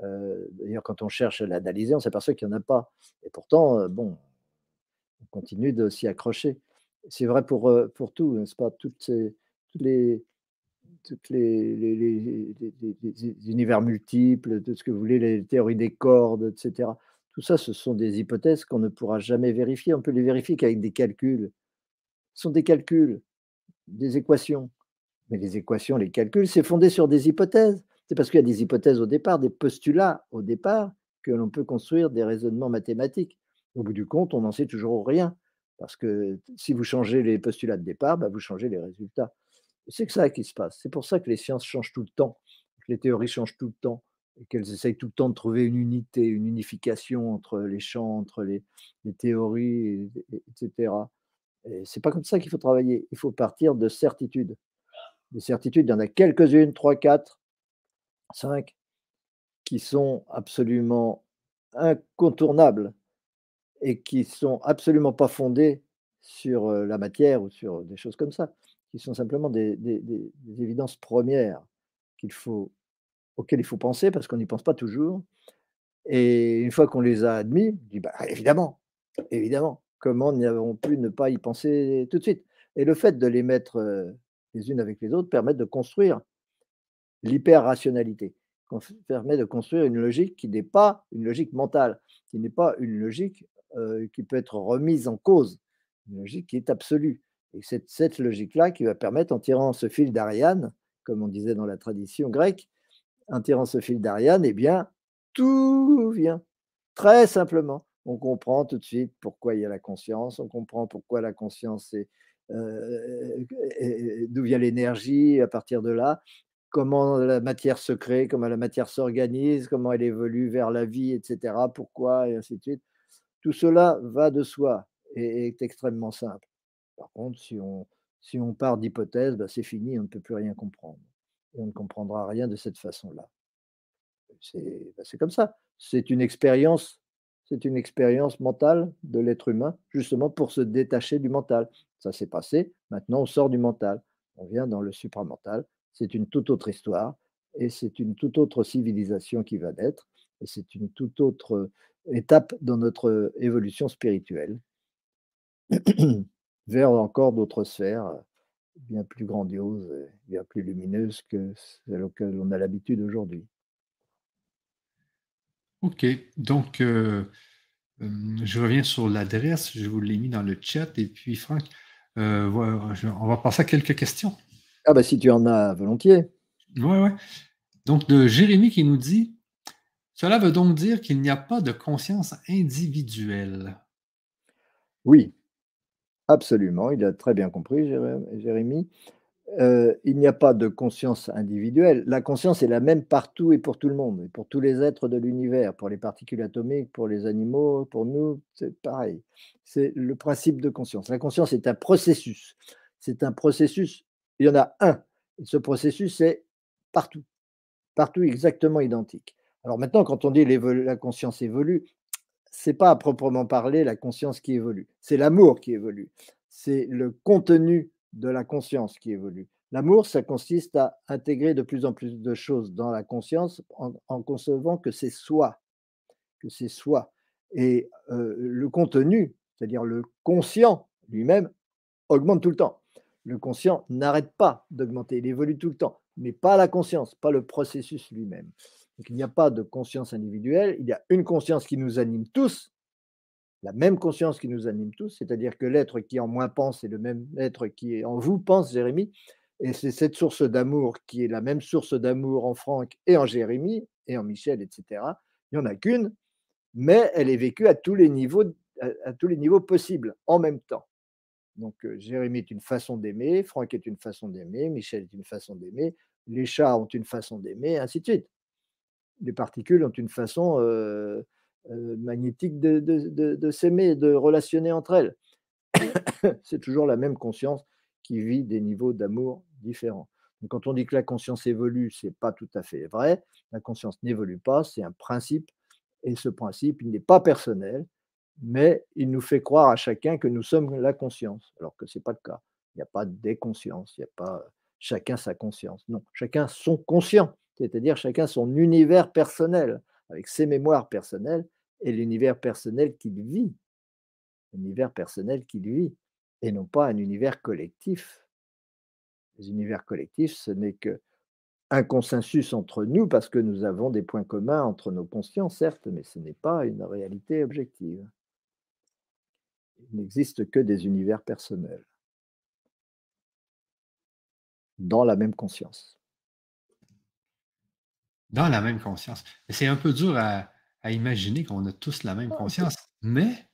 Speaker 2: Euh, d'ailleurs, quand on cherche à l'analyser, on s'aperçoit qu'il n'y en a pas. Et pourtant, euh, bon, on continue de s'y accrocher c'est vrai pour, tout, n'est-ce pas? Toutes, les, univers multiples, tout ce que vous voulez, les théories des cordes, etc. Tout ça, ce sont des hypothèses qu'on ne pourra jamais vérifier. On peut les vérifier qu'avec des calculs. Ce sont des calculs, des équations. Mais les équations, les calculs, c'est fondé sur des hypothèses. C'est parce qu'il y a des hypothèses au départ, des postulats au départ, que l'on peut construire des raisonnements mathématiques. Au bout du compte, on n'en sait toujours rien. Parce que si vous changez les postulats de départ, bah, vous changez les résultats. C'est ça qui se passe. C'est pour ça que les sciences changent tout le temps, que les théories changent tout le temps, et qu'elles essayent tout le temps de trouver une unité, une unification entre les champs, entre les, théories, etc. Et c'est pas comme ça qu'il faut travailler. Il faut partir de certitudes. Des certitudes, il y en a quelques-unes, trois, quatre, cinq, qui sont absolument incontournables et qui sont absolument pas fondées sur la matière ou sur des choses comme ça, qui sont simplement des, évidences premières auxquelles il faut penser parce qu'on n'y pense pas toujours. Et une fois qu'on les a admis, on dit bah, évidemment, évidemment, comment n'y avons pu ne pas y penser tout de suite? Et le fait de les mettre les unes avec les autres permet de construire l'hyper-rationalité, permet de construire une logique qui n'est pas une logique mentale, qui n'est pas une logique euh, qui peut être remise en cause, une logique qui est absolue. Et c'est cette logique-là qui va permettre, en tirant ce fil d'Ariane, comme on disait dans la tradition grecque, en tirant ce fil d'Ariane, eh bien, tout vient. Très simplement, on comprend tout de suite pourquoi il y a la conscience, on comprend pourquoi la conscience est, euh, d'où vient l'énergie à partir de là, comment la matière se crée, comment la matière s'organise, comment elle évolue vers la vie, etc. Pourquoi, et ainsi de suite. Tout cela va de soi et est extrêmement simple. Par contre, si on, si on part d'hypothèses, bah, c'est fini, on ne peut plus rien comprendre. On ne comprendra rien de cette façon-là. C'est bah, comme ça. C'est une expérience, c'est une expérience mentale de l'être humain, justement pour se détacher du mental. Ça s'est passé, maintenant on sort du mental. On vient dans le supramental. C'est une toute autre histoire et c'est une toute autre civilisation qui va naître et c'est une toute autre étape dans notre évolution spirituelle. vers encore d'autres sphères bien plus grandioses bien plus lumineuses que celles auxquelles on a l'habitude aujourd'hui.
Speaker 1: OK. Donc, euh, euh, je reviens sur l'adresse. Je vous l'ai mis dans le chat. Et puis, Franck, euh, on va passer à quelques questions.
Speaker 2: Ah, bah si tu en as volontiers.
Speaker 1: Oui, oui. Donc, de Jérémy qui nous dit Cela veut donc dire qu'il n'y a pas de conscience individuelle.
Speaker 2: Oui, absolument. Il a très bien compris, Jérémy. Euh, il n'y a pas de conscience individuelle. La conscience est la même partout et pour tout le monde, et pour tous les êtres de l'univers, pour les particules atomiques, pour les animaux, pour nous, c'est pareil. C'est le principe de conscience. La conscience est un processus. C'est un processus, il y en a un. Ce processus est partout, partout exactement identique. Alors maintenant, quand on dit la conscience évolue, c'est pas à proprement parler la conscience qui évolue, c'est l'amour qui évolue. C'est le contenu de la conscience qui évolue. L'amour, ça consiste à intégrer de plus en plus de choses dans la conscience en, concevant que c'est soi, que c'est soi. Et euh, le contenu, c'est-à-dire le conscient lui-même, augmente tout le temps. Le conscient n'arrête pas d'augmenter, il évolue tout le temps, mais pas la conscience, pas le processus lui-même. Donc il n'y a pas de conscience individuelle, il y a une conscience qui nous anime tous, la même conscience qui nous anime tous, c'est-à-dire que l'être qui en moi pense est le même être qui en vous pense, Jérémie, et c'est cette source d'amour qui est la même source d'amour en Franck et en Jérémie et en Michel, etc. Il n'y en a qu'une, mais elle est vécue à tous les niveaux, à, tous les niveaux possibles en même temps. Donc euh, Jérémie est une façon d'aimer, Franck est une façon d'aimer, Michel est une façon d'aimer, les chats ont une façon d'aimer, ainsi de suite. Les particules ont une façon euh, euh, magnétique de, s'aimer, de relationner entre elles. c'est toujours la même conscience qui vit des niveaux d'amour différents. Quand on dit que la conscience évolue, ce n'est pas tout à fait vrai. La conscience n'évolue pas, c'est un principe. Et ce principe, n'est pas personnel, mais il nous fait croire à chacun que nous sommes la conscience, alors que ce n'est pas le cas. Il n'y a pas des consciences, il n'y a pas chacun sa conscience. Non, chacun son conscient, c'est-à-dire chacun son univers personnel, avec ses mémoires personnelles et l'univers personnel qu'il vit, l'univers personnel qu'il vit, et non pas un univers collectif. Les univers collectifs, ce n'est que un consensus entre nous parce que nous avons des points communs entre nos consciences, certes, mais ce n'est pas une réalité objective. Il n'existe que des univers personnels dans la même conscience.
Speaker 1: Dans la même conscience. C'est un peu dur à, à imaginer qu'on a tous la même conscience. Mais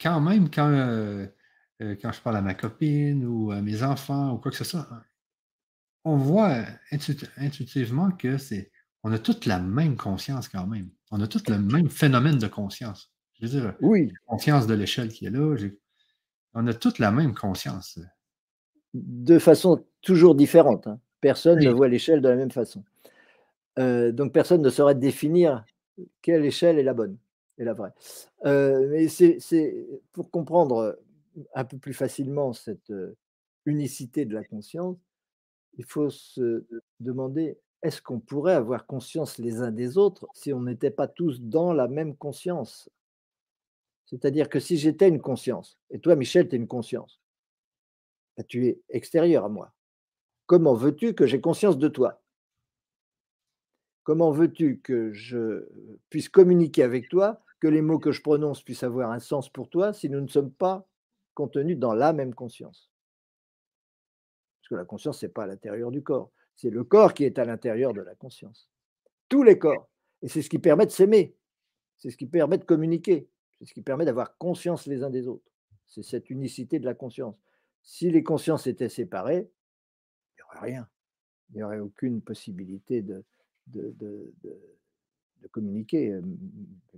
Speaker 1: quand même, quand, euh, euh, quand je parle à ma copine ou à mes enfants ou quoi que ce soit, on voit intuitivement que c'est on a toute la même conscience quand même. On a tout le même phénomène de conscience. Je veux dire,
Speaker 2: oui.
Speaker 1: conscience de l'échelle qui est là. On a toute la même conscience.
Speaker 2: De façon toujours différente. Hein. Personne ne voit l'échelle de la même façon. Euh, donc personne ne saurait définir quelle échelle est la bonne et la vraie. Euh, mais c'est pour comprendre un peu plus facilement cette unicité de la conscience, il faut se demander est-ce qu'on pourrait avoir conscience les uns des autres si on n'était pas tous dans la même conscience? C'est-à-dire que si j'étais une conscience, et toi, Michel, tu es une conscience, bah, tu es extérieur à moi. Comment veux-tu que j'ai conscience de toi? Comment veux-tu que je puisse communiquer avec toi, que les mots que je prononce puissent avoir un sens pour toi si nous ne sommes pas contenus dans la même conscience? Parce que la conscience, ce n'est pas à l'intérieur du corps, c'est le corps qui est à l'intérieur de la conscience. Tous les corps. Et c'est ce qui permet de s'aimer, c'est ce qui permet de communiquer, c'est ce qui permet d'avoir conscience les uns des autres. C'est cette unicité de la conscience. Si les consciences étaient séparées, il n'y aurait rien. Il n'y aurait aucune possibilité de, communiquer.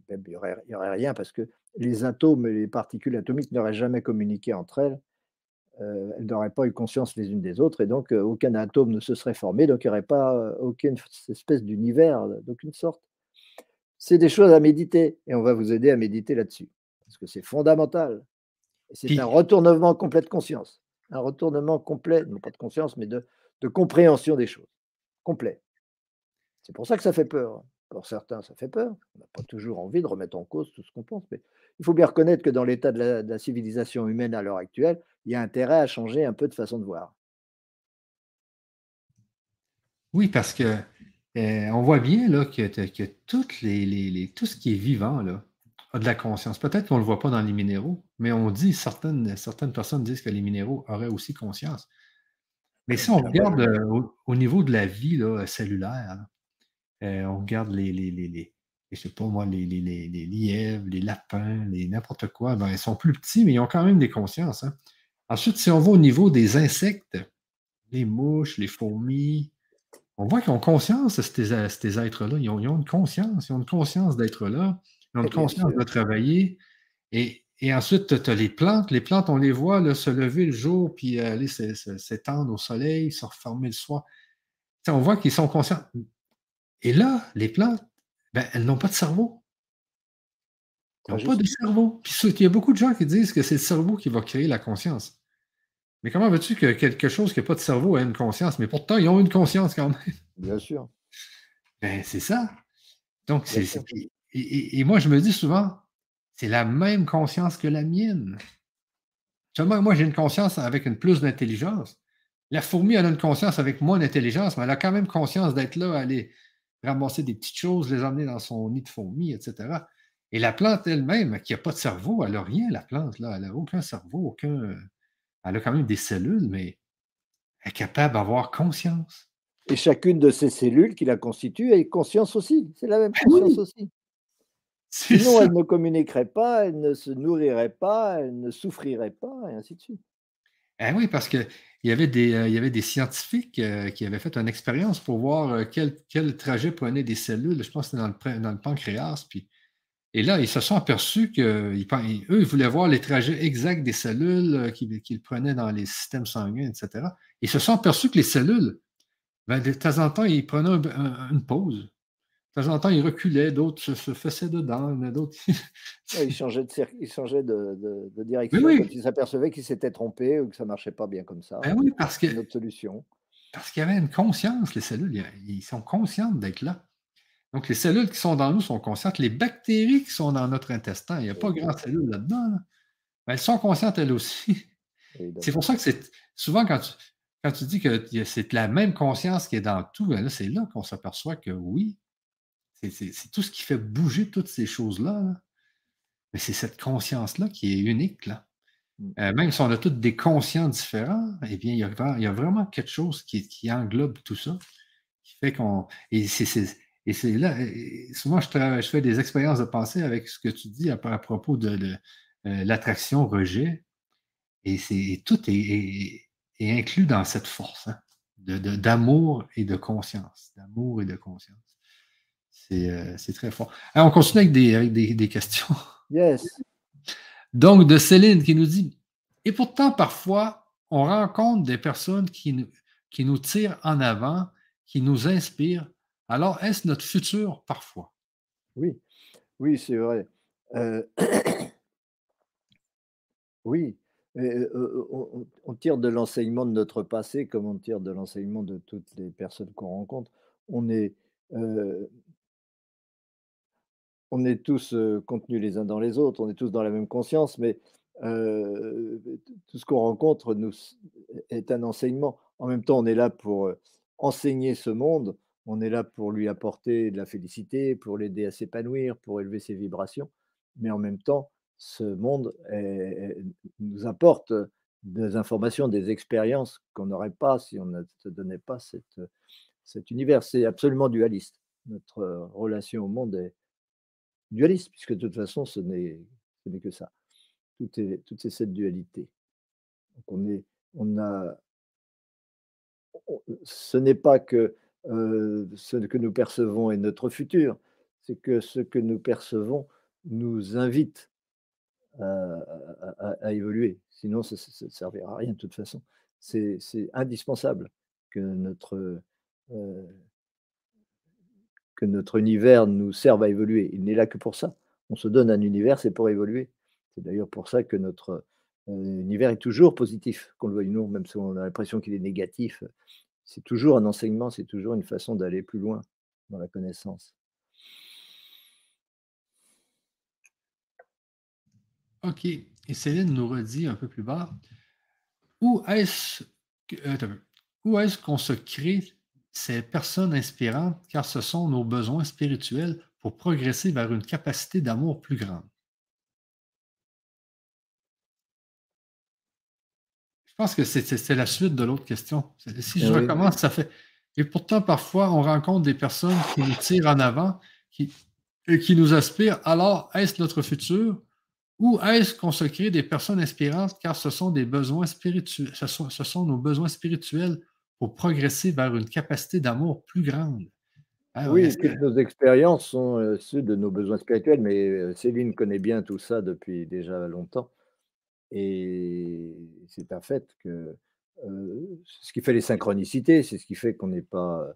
Speaker 2: Il n'y aurait, aurait, rien parce que les atomes et les particules atomiques n'auraient jamais communiqué entre elles. Euh, elles n'auraient pas eu conscience les unes des autres et donc euh, aucun atome ne se serait formé, donc il n'y aurait pas euh, aucune espèce d'univers d'aucune sorte. C'est des choses à méditer et on va vous aider à méditer là-dessus parce que c'est fondamental. C'est un retournement complet de conscience, un retournement complet, non pas de conscience, mais de, de compréhension des choses, complet. C'est pour ça que ça fait peur. Pour certains, ça fait peur. On n'a pas toujours envie de remettre en cause tout ce qu'on pense. Mais il faut bien reconnaître que dans l'état de, la civilisation humaine à l'heure actuelle, il y a intérêt à changer un peu de façon de voir.
Speaker 1: Oui, parce que euh, on voit bien là, que, que toutes les, tout ce qui est vivant là, a de la conscience. Peut-être qu'on ne le voit pas dans les minéraux, mais on dit, certaines, certaines personnes disent que les minéraux auraient aussi conscience. Mais si on regarde euh, au, niveau de la vie là, cellulaire, euh, on regarde les, les, les, je sais pas moi, les, les, lièvres, les lapins, les n'importe quoi, ben, ils sont plus petits, mais ils ont quand même des consciences. Hein. Ensuite, si on va au niveau des insectes, les mouches, les fourmis, on voit qu'ils ont conscience, ces, ces êtres-là. Ils ont, une conscience, ils ont une conscience d'être là, ils ont une conscience de travailler. Et, ensuite, tu as les plantes. Les plantes, on les voit se lever le jour, puis aller s'étendre au soleil, se reformer le soir. on voit qu'ils sont conscients. Et là, les plantes, ben, elles n'ont pas de cerveau. Elles n'ont pas de cerveau. Puis il y a beaucoup de gens qui disent que c'est le cerveau qui va créer la conscience. Mais comment veux-tu que quelque chose qui n'a pas de cerveau ait une conscience? Mais pourtant, ils ont une conscience quand même.
Speaker 2: Bien sûr.
Speaker 1: Ben, c'est ça. Donc, c'est. Et, moi, je me dis souvent, c'est la même conscience que la mienne. Seulement, moi, j'ai une conscience avec une plus d'intelligence. La fourmi, elle a une conscience avec moins d'intelligence, mais elle a quand même conscience d'être là, aller ramasser des petites choses, les emmener dans son nid de fourmi, etc. Et la plante elle-même, qui n'a pas de cerveau, elle n'a rien, la plante, là. Elle n'a aucun cerveau, aucun elle a quand même des cellules, mais elle est capable d'avoir conscience.
Speaker 2: Et chacune de ces cellules qui la constituent a conscience aussi. C'est la même ah conscience aussi. Sinon, elle ne communiquerait pas, elle ne se nourrirait pas, elle ne souffrirait pas, et ainsi de suite.
Speaker 1: Ah oui, parce qu'il y, avait des, euh, il y avait des scientifiques euh, qui avaient fait une expérience pour voir euh, quel, quel, trajet prenaient des cellules. Je pense que c'était dans le, dans le pancréas. Puis et là, ils se sont aperçus qu'eux, ils voulaient voir les trajets exacts des cellules euh, qu'ils prenaient dans les systèmes sanguins, etc. Ils se sont aperçus que les cellules, ben, de temps en temps, ils prenaient une pause. De temps en temps, ils reculaient, d'autres se, faisaient dedans, d'autres.
Speaker 2: ils changeaient de, ils changeaient de, direction quand ils s'apercevaient qu'ils s'étaient trompés ou que ça ne marchait pas bien comme ça.
Speaker 1: Ben oui, parce que.
Speaker 2: Une autre solution.
Speaker 1: Parce qu'il y avait une conscience, les cellules. Ils sont conscientes d'être là. Donc, les cellules qui sont dans nous sont conscientes. Les bactéries qui sont dans notre intestin, il n'y a pas grand cellules là-dedans. elles sont conscientes elles aussi. C'est pour ça que c'est souvent quand tu, quand tu dis que c'est la même conscience qui est dans tout, ben c'est là qu'on s'aperçoit que oui, c'est tout ce qui fait bouger toutes ces choses-là. Mais c'est cette conscience-là qui est unique. Là. Mm. Euh, même si on a toutes des conscients différents, eh bien, il y a, il y a vraiment quelque chose qui, qui, englobe tout ça, qui fait qu'on. Et c'est et c'est là, souvent, je, je, fais des expériences de pensée avec ce que tu dis à, propos de, euh, l'attraction-rejet. Et, c'est, tout est, inclus dans cette force hein, d'amour et de conscience. D'amour et de conscience. C'est, euh, très fort. on continue avec des, avec des, questions.
Speaker 2: Yes.
Speaker 1: Donc, de Céline qui nous dit Et pourtant, parfois, on rencontre des personnes qui qui nous tirent en avant, qui nous inspirent, alors, est-ce notre futur parfois?
Speaker 2: Oui, oui, c'est vrai. Euh, oui, on, tire de l'enseignement de notre passé comme on tire de l'enseignement de toutes les personnes qu'on rencontre. On est, on est tous contenus les uns dans les autres, on est tous dans la même conscience, mais tout ce qu'on rencontre nous, est un enseignement. En même temps, on est là pour enseigner ce monde on est là pour lui apporter de la félicité, pour l'aider à s'épanouir, pour élever ses vibrations. Mais en même temps, ce monde nous apporte des informations, des expériences qu'on n'aurait pas si on ne se donnait pas cet univers. C'est absolument dualiste. Notre relation au monde est dualiste, puisque de toute façon, ce n'est que ça. Tout est, cette dualité. on a, ce n'est pas que ce que nous percevons est notre futur, c'est que ce que nous percevons nous invite à, évoluer. Sinon, ça ne servira à rien de toute façon. C'est indispensable que notre, que notre univers nous serve à évoluer. Il n'est là que pour ça. On se donne un univers, c'est pour évoluer. C'est d'ailleurs pour ça que notre univers est toujours positif, qu'on le veuille nous, même si on a l'impression qu'il est négatif c'est toujours un enseignement, c'est toujours une façon d'aller plus loin dans la connaissance.
Speaker 1: OK. Et Céline nous redit un peu plus bas, Où est-ce. Où est-ce qu'on se crée ces personnes inspirantes, car ce sont nos besoins spirituels pour progresser vers une capacité d'amour plus grande? Pense que c'est la suite de l'autre question. Si je
Speaker 2: Oui.
Speaker 1: recommence, ça fait et pourtant parfois on rencontre des personnes qui nous tirent en avant, qui et qui nous aspirent. Alors, est-ce notre futur? Ou est-ce qu'on se crée des personnes inspirantes? Car ce sont des besoins spiritua ce sont ce sont nos besoins spirituels pour progresser vers une capacité d'amour plus grande? Ah oui, que
Speaker 2: nos expériences sont, heu, ceux de nos besoins spirituels, mais heu, Céline connaît bien tout ça depuis déjà longtemps et c'est un fait que, ce qui fait les synchronicités, c'est ce qui fait qu'on n'est pas,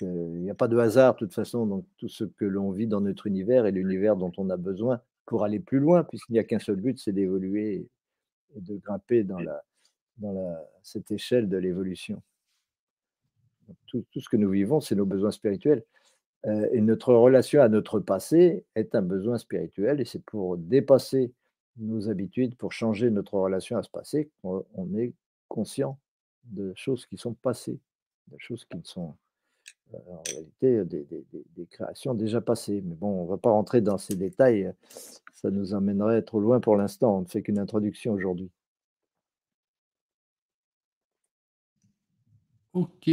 Speaker 2: il y a pas de hasard de toute façon dans tout ce que l'on vit dans notre univers et l'univers dont on a besoin pour aller plus loin puisqu'il n'y a qu'un seul but, c'est d'évoluer et de grimper dans la dans la cette échelle de l'évolution. Donc tout tout ce que nous vivons, c'est nos besoins spirituels, et notre relation à notre passé est un besoin spirituel et c'est pour dépasser nos habitudes, pour changer notre relation à ce passé on est conscient de choses qui sont passées, de choses qui ne sont, heu, en réalité des des des créations déjà passées. Mais bon, on va pas rentrer dans ces détails, heu, ça nous emmènerait trop loin pour l'instant, on ne fait qu'une introduction aujourd'hui.
Speaker 1: OK.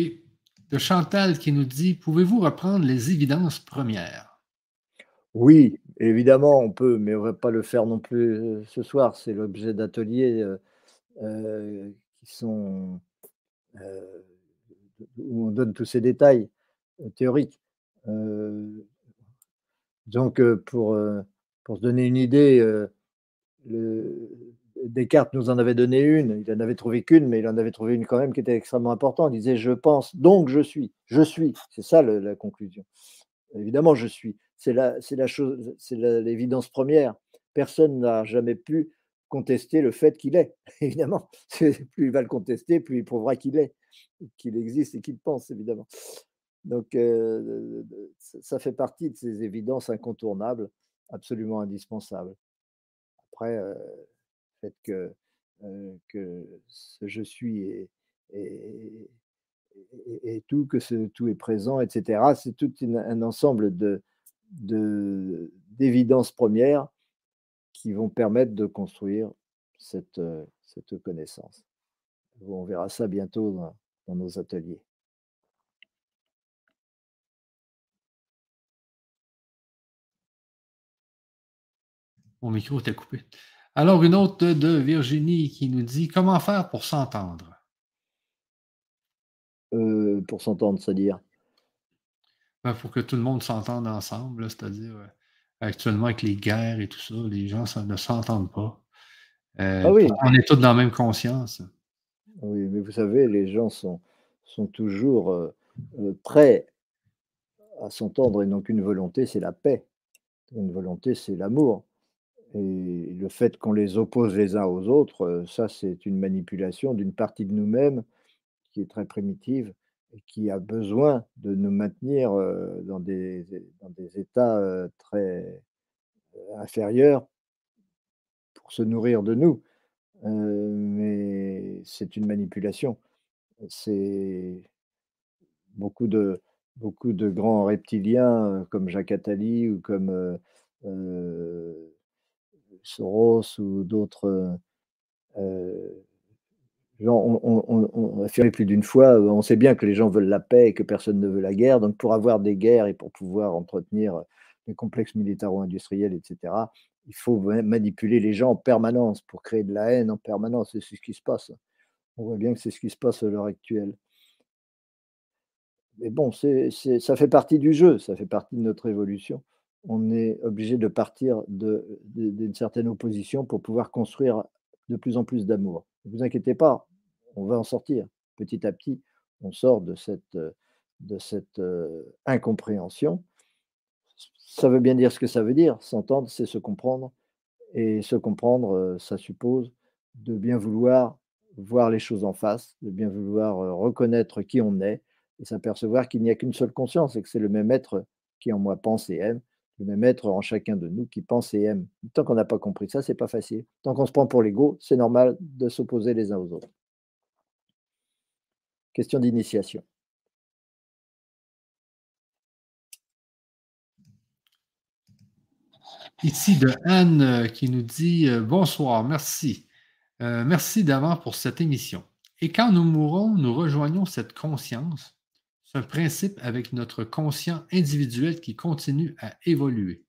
Speaker 1: De Chantal qui nous dit: «Pouvez-vous reprendre les évidences premières?»
Speaker 2: Oui, évidemment, on peut, mais on va pas le faire non plus, heu, ce soir. C'est l'objet d'ateliers, heu heu, qui sont, où on donne tous ces détails, théoriques. Donc pour, pour se donner une idée, Descartes nous en avait donné une, il en avait trouvé qu'une, mais il en avait trouvé une quand même qui était extrêmement importante. Il disait: «Je pense, donc je suis. Je suis». C'est ça la conclusion. Évidemment, je suis. C'est la la chose c'est l'évidence première. Personne n'a jamais pu contester le fait qu'il est, évidemment. Plus il va le contester, plus il prouvera qu'il est, qu'il existe et qu'il pense, évidemment. Donc heu, ça fait partie de ces évidences incontournables, absolument indispensables. Après, heu, le fait que, heu, que ce «je suis» est tout, que ce tout est présent et cetera, c'est toute une un ensemble de d'évidences premières qui vont permettre de construire cette, heu, cette connaissance. On verra ça bientôt dans dans nos ateliers.
Speaker 1: Mon micro était coupé. Alors une autre de Virginie qui nous dit: «Comment faire pour s'entendre?»
Speaker 2: Heu, pour s'entendre, c'est-à-dire?
Speaker 1: Ben, faut que tout le monde s'entende ensemble, c'est-à-dire, heu, actuellement avec les guerres et tout ça, les gens ne s'entendent pas.
Speaker 2: Ah oui!
Speaker 1: pourtant on est tous dans la même conscience.
Speaker 2: Oui, mais vous savez, les gens sont sont toujours, heu, prêts à s'entendre. Ils n'ont qu'une volonté, c'est la paix. Une volonté, c'est l'amour et le fait qu'on les oppose les uns aux autres, ça, c'est une manipulation d'une partie de nous-mêmes qui est très primitive et qui a besoin de nous maintenir, dans des dans des états, très, inférieurs pour se nourrir de nous. Mais c'est une manipulation. C'est beaucoup de beaucoup de grands reptiliens, comme Jacques Attali ou comme, Soros ou d'autres, ont ont affirmé plus d'une fois, heu: «On sait bien que les gens veulent la paix et que personne ne veut la guerre, donc pour avoir des guerres et pour pouvoir entretenir des complexes militaro-industriels et cetera, il faut ma manipuler les gens en permanence pour créer de la haine en permanence» c'est ce qui se passe. On voit bien que c'est ce qui se passe à l'heure actuelle. Mais bon, ça fait partie du jeu, ça fait partie de notre évolution. On est obligé de partir d'une certaine opposition pour pouvoir construire de plus en plus d'amour. Ne vous inquiétez pas, on va en sortir. Petit à petit, on sort de cette, cette, heu, incompréhension. Ça veut bien dire ce que ça veut dire, s'entendre, c'est se comprendre et se comprendre, heu, ça suppose de bien vouloir voir les choses en face, de bien vouloir, reconnaître qui on est et s'apercevoir qu'il n'y a qu'une seule conscience et que c'est le même être qui en moi pense et aime, le même être en chacun de nous qui pense et aime. Tant qu'on n'a pas compris ça, c'est pas facile. Tant qu'on se prend pour l'ego, c'est normal de s'opposer les uns aux autres. Question d'initiation.
Speaker 1: Ici de Anne euh, qui nous dit euh, bonsoir, merci. Euh, merci d'avant pour cette émission. Et quand nous mourrons, nous rejoignons cette conscience. C'est un principe avec notre conscient individuel qui continue à évoluer.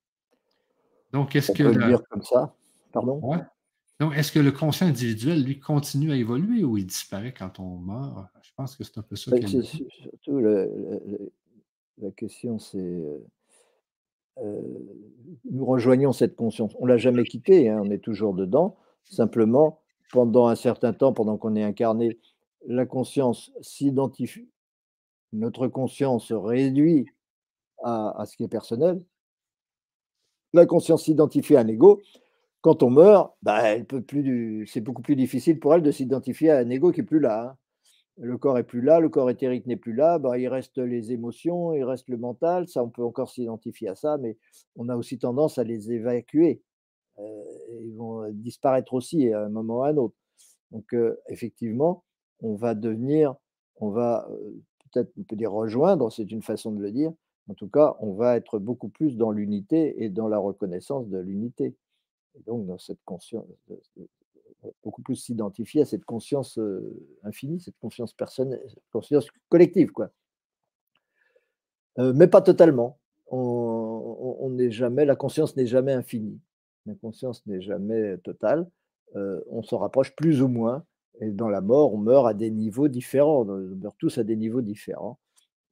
Speaker 2: Donc, est-ce que. Peut le dire comme ça. Pardon?
Speaker 1: Donc, est-ce que le conscient individuel, lui, continue à évoluer ou il disparaît quand on meurt? Je pense que c'est un peu ça.
Speaker 2: Ben, surtout, la question, c'est euh, nous rejoignons cette conscience. On ne l'a jamais quittée, hein, on est toujours dedans. Simplement, pendant un certain temps, pendant qu'on est incarné, la conscience s'identifie, notre conscience se réduit à, ce qui est personnel. La conscience s'identifie à un ego. Quand on meurt, bah, c'est beaucoup plus difficile pour elle de s'identifier à un ego qui est plus là. Hein le corps est plus là, le corps éthérique n'est plus là, bah, il reste les émotions, il reste le mental, ça on peut encore s'identifier à ça, mais on a aussi tendance à les évacuer. Euh, ils vont disparaître aussi à un moment ou à un autre. Donc euh, effectivement, on va devenir, on va euh, peut-être on peut dire rejoindre, c'est une façon de le dire. En tout cas, on va être beaucoup plus dans l'unité et dans la reconnaissance de l'unité. Et donc dans cette conscience, beaucoup plus s'identifier à cette conscience infinie, cette conscience personnelle, conscience collective, quoi. mais pas totalement. On n'est jamais, la conscience n'est jamais infinie. La conscience n'est jamais totale. on se rapproche plus ou moins. Et dans la mort, on meurt à des niveaux différents. On meurt tous à des niveaux différents.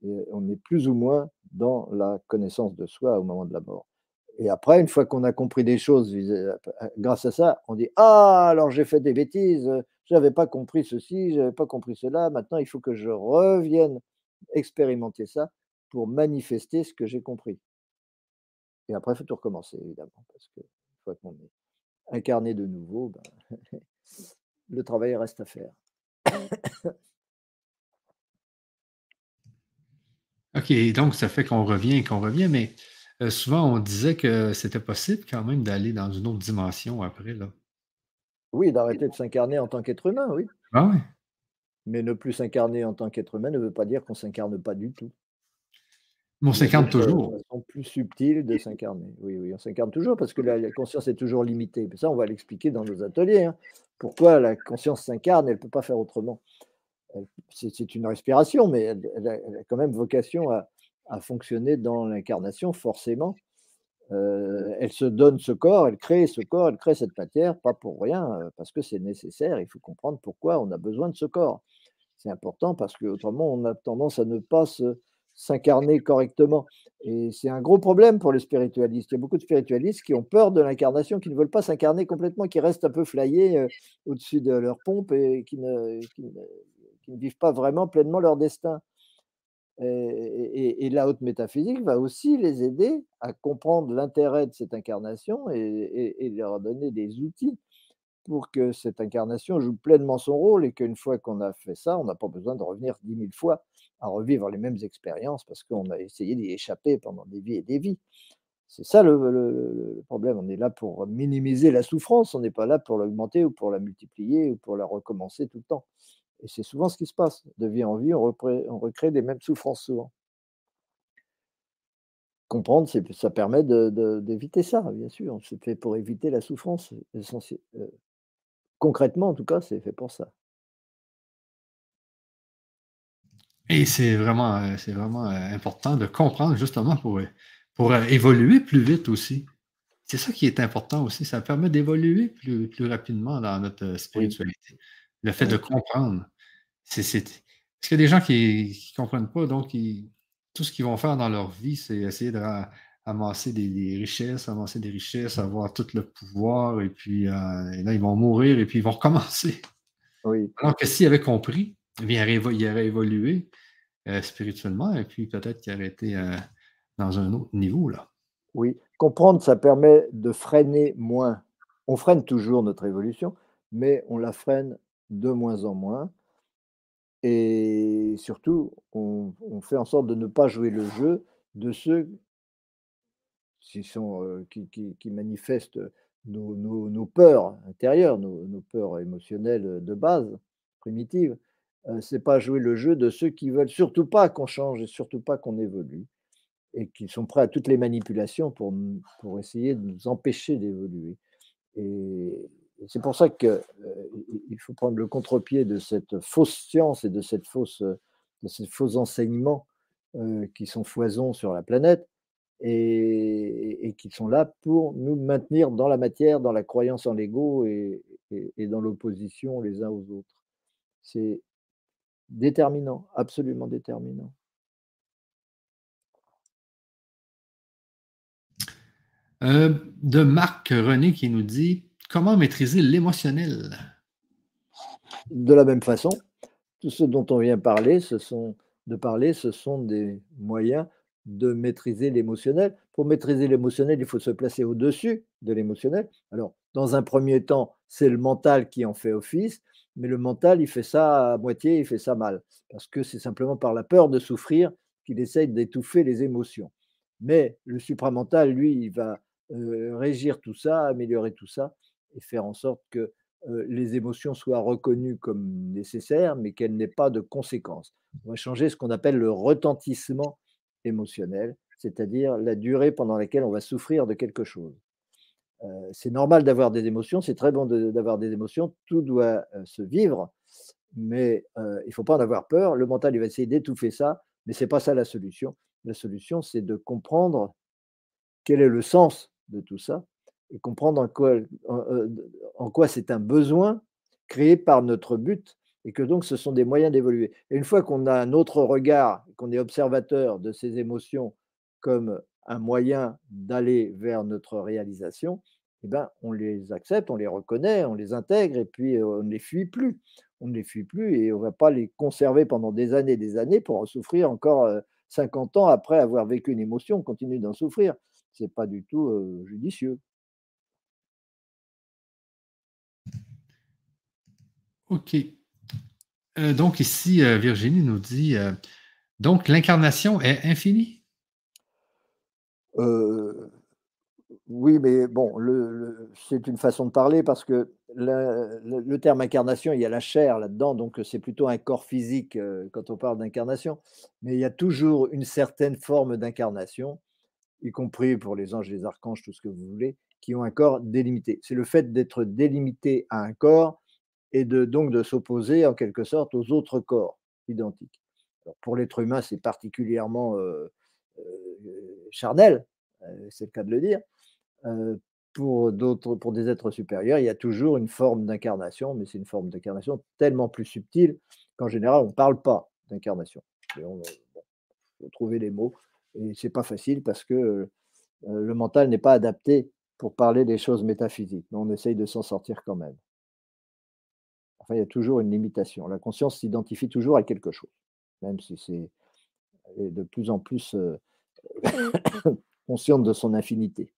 Speaker 2: On est plus ou moins dans la connaissance de soi au moment de la mort. Et après, une fois qu'on a compris des choses grâce à ça, on dit Ah, alors j'ai fait des bêtises, je n'avais pas compris ceci, je n'avais pas compris cela, maintenant il faut que je revienne expérimenter ça pour manifester ce que j'ai compris. Et après, il faut tout recommencer, évidemment, parce que une fois qu'on est incarné de nouveau, ben, le travail reste à faire.
Speaker 1: OK, donc ça fait qu'on revient et qu'on revient, mais euh, souvent, on disait que c'était possible quand même d'aller dans une autre dimension après, là.
Speaker 2: Oui, d'arrêter de s'incarner en tant qu'être humain, oui.
Speaker 1: Ah oui.
Speaker 2: Mais ne plus s'incarner en tant qu'être humain ne veut pas dire qu'on s'incarne pas du tout.
Speaker 1: on s'incarne toujours.
Speaker 2: C'est façon plus subtile de s'incarner. Oui, oui, on s'incarne toujours parce que la, conscience est toujours limitée. ça, on va l'expliquer dans nos ateliers. Hein. Pourquoi la conscience s'incarne, elle ne peut pas faire autrement? C'est une respiration, mais elle, a, quand même vocation à, à fonctionner dans l'incarnation, forcément. Euh, elle se donne ce corps, elle crée ce corps, elle crée cette matière, pas pour rien, euh, parce que c'est nécessaire. Il faut comprendre pourquoi on a besoin de ce corps. C'est important parce qu'autrement, on a tendance à ne pas s'incarner correctement. Et c'est un gros problème pour les spiritualistes. Il y a beaucoup de spiritualistes qui ont peur de l'incarnation, qui ne veulent pas s'incarner complètement, qui restent un peu flayés euh, au-dessus de leur pompe et qui ne vivent pas vraiment pleinement leur destin. Et, la haute métaphysique va aussi les aider à comprendre l'intérêt de cette incarnation et, leur donner des outils pour que cette incarnation joue pleinement son rôle et qu'une fois qu'on a fait ça, on n'a pas besoin de revenir dix mille fois à revivre les mêmes expériences parce qu'on a essayé d'y échapper pendant des vies et des vies. C'est ça le, problème. On est là pour minimiser la souffrance, on n'est pas là pour l'augmenter ou pour la multiplier ou pour la recommencer tout le temps. Et c'est souvent ce qui se passe. De vie en vie, on, recrée des mêmes souffrances souvent. Comprendre, ça permet d'éviter ça, bien sûr. C'est fait pour éviter la souffrance. Euh, concrètement, en tout cas, c'est fait pour ça.
Speaker 1: Et c'est vraiment, euh, c'est vraiment euh, important de comprendre justement pour, pour évoluer plus vite aussi. C'est ça qui est important aussi. Ça permet d'évoluer plus, plus rapidement dans notre spiritualité. Le fait de comprendre. C'est, Parce qu'il y a des gens qui ne comprennent pas, donc tout ce qu'ils vont faire dans leur vie, c'est essayer de amasser des, richesses, amasser des richesses, avoir tout le pouvoir, et puis euh, là, ils vont mourir et puis ils vont recommencer.
Speaker 2: Oui.
Speaker 1: Alors que s'ils avaient compris, eh bien, ils auraient évolué euh, spirituellement, et puis peut-être qu'ils auraient été euh, dans un autre niveau. Là.
Speaker 2: Oui, comprendre, ça permet de freiner moins. On freine toujours notre évolution, mais on la freine de moins en moins. Et surtout, on, fait en sorte de ne pas jouer le jeu de ceux qui, sont, qui, manifestent nos, peurs intérieures, nos, peurs émotionnelles de base, primitives, Euh, c'est pas jouer le jeu de ceux qui veulent surtout pas qu'on change et surtout pas qu'on évolue et qui sont prêts à toutes les manipulations pour, pour essayer de nous empêcher d'évoluer. Et c'est pour ça qu'il euh, faut prendre le contre-pied de cette fausse science et de, cette fausse, de ces faux enseignements euh, qui sont foison sur la planète et, qui sont là pour nous maintenir dans la matière, dans la croyance en l'ego et, dans l'opposition les uns aux autres. C'est déterminant, absolument déterminant.
Speaker 1: Euh, de Marc René qui nous dit Comment maîtriser l'émotionnel?
Speaker 2: De la même façon, tout ce dont on vient parler, ce sont, de parler, ce sont des moyens de maîtriser l'émotionnel. Pour maîtriser l'émotionnel, il faut se placer au-dessus de l'émotionnel. Alors, dans un premier temps, c'est le mental qui en fait office, mais le mental, il fait ça à moitié, il fait ça mal, parce que c'est simplement par la peur de souffrir qu'il essaye d'étouffer les émotions. Mais le supramental, lui, il va euh, régir tout ça, améliorer tout ça, et faire en sorte que les émotions soient reconnues comme nécessaires, mais qu'elles n'aient pas de conséquences. On va changer ce qu'on appelle le retentissement émotionnel, c'est-à-dire la durée pendant laquelle on va souffrir de quelque chose. C'est normal d'avoir des émotions, c'est très bon d'avoir des émotions, tout doit se vivre, mais il ne faut pas en avoir peur. Le mental, il va essayer d'étouffer ça, mais ce n'est pas ça la solution. La solution, c'est de comprendre quel est le sens de tout ça et comprendre en quoi, euh, en, quoi c'est un besoin créé par notre but et que donc ce sont des moyens d'évoluer. Et une fois qu'on a un autre regard, qu'on est observateur de ces émotions comme un moyen d'aller vers notre réalisation, eh ben, on les accepte, on les reconnaît, on les intègre et puis euh, on ne les fuit plus. On ne les fuit plus et on ne va pas les conserver pendant des années et des années pour en souffrir encore 50 euh, ans après avoir vécu une émotion, on continue d'en souffrir. Ce n'est pas du tout judicieux.
Speaker 1: OK. Euh, donc ici, euh, Virginie nous dit, euh, donc l'incarnation est infinie?
Speaker 2: oui, mais bon, c'est une façon de parler parce que le, terme incarnation, il y a la chair là-dedans, donc c'est plutôt un corps physique quand on parle d'incarnation, mais il y a toujours une certaine forme d'incarnation, y compris pour les anges, les archanges, tout ce que vous voulez, qui ont un corps délimité. C'est le fait d'être délimité à un corps et de, donc de s'opposer en quelque sorte aux autres corps identiques. pour l'être humain, c'est particulièrement euh, euh, charnel, euh, c'est le cas de le dire. pour pour des êtres supérieurs, il y a toujours une forme d'incarnation, mais c'est une forme d'incarnation tellement plus subtile qu'en général, on ne parle pas d'incarnation. Il faut trouver les mots, et c'est pas facile parce que le mental n'est pas adapté pour parler des choses métaphysiques, mais on essaye de s'en sortir quand même il y a toujours une limitation. La conscience s'identifie toujours à quelque chose, même si c'est de plus en plus euh, consciente de son infinité.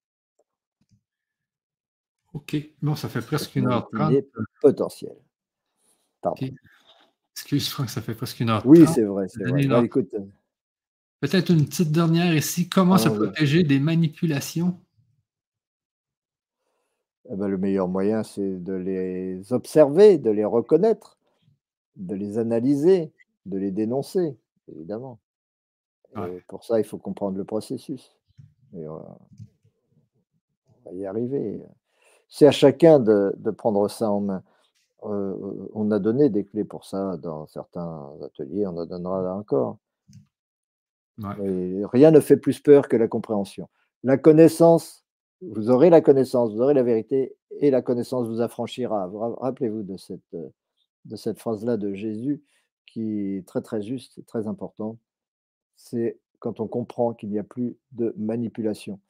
Speaker 1: Ok, bon, ça fait presque une heure trente.
Speaker 2: Potentiel.
Speaker 1: Excuse Franck, ça fait presque une heure
Speaker 2: Oui, c'est vrai, vrai.
Speaker 1: Euh, peut-être une petite dernière ici. Comment se protéger des manipulations?
Speaker 2: Eh ben, le meilleur moyen, c'est de les observer, de les reconnaître, de les analyser, de les dénoncer, évidemment. pour ça, il faut comprendre le processus. Et on, va, y arriver. C'est à chacun de, prendre ça en main. Euh, on a donné des clés pour ça dans certains ateliers, on en donnera encore. rien ne fait plus peur que la compréhension. La connaissance, vous aurez la connaissance, vous aurez la vérité, et la connaissance vous affranchira. Rappelez-vous de cette, euh, de cette phrase-là de Jésus qui est très très juste et très importante. C'est quand on comprend qu'il n'y a plus de manipulation.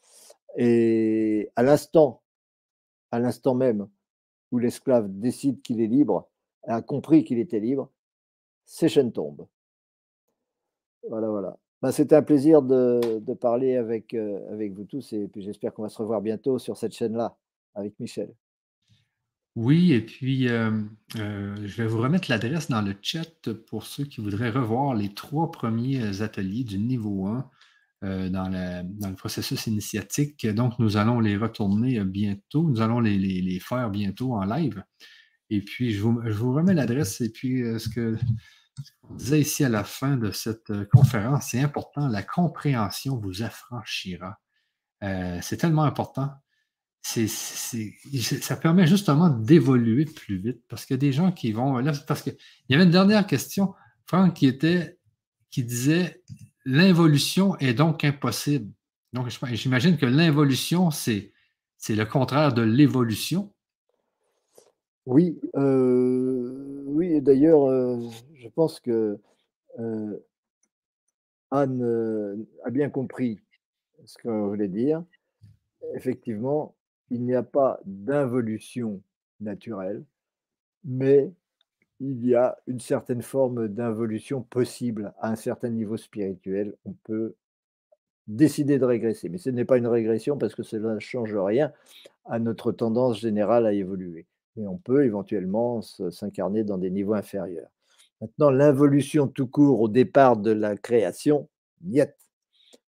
Speaker 2: Et à l'instant, à l'instant même où l'esclave décide qu'il est libre, a compris qu'il était libre, ses chaînes tombent. Voilà, voilà. Bah, c'était un plaisir de, parler avec, euh, avec vous tous et puis j'espère qu'on va se revoir bientôt sur cette chaîne-là avec Michel.
Speaker 1: Oui, et puis euh, euh, je vais vous remettre l'adresse dans le chat pour ceux qui voudraient revoir les trois premiers ateliers du niveau 1 dans, le processus initiatique. Donc, nous allons les retourner bientôt. Nous allons les, les, faire bientôt en live. Et puis, je vous, je vous remets l'adresse et puis ce que On disait ici à la fin de cette euh, conférence, c'est important, la compréhension vous affranchira. Euh, c'est tellement important. Ça permet justement d'évoluer plus vite parce qu'il y a des gens qui vont. Là, parce qu'il y avait une dernière question, Franck, qui était qui disait l'involution est donc impossible. Donc, j'imagine que l'involution, c'est le contraire de l'évolution.
Speaker 2: Oui, euh, d'ailleurs, euh, je pense que euh, Anne a bien compris ce qu'on voulait dire. Effectivement, il n'y a pas d'involution naturelle, mais il y a une certaine forme d'involution possible à un certain niveau spirituel. On peut décider de régresser, mais ce n'est pas une régression parce que cela ne change rien à notre tendance générale à évoluer. Mais on peut éventuellement s'incarner dans des niveaux inférieurs. Maintenant, l'involution tout court au départ de la création, niet.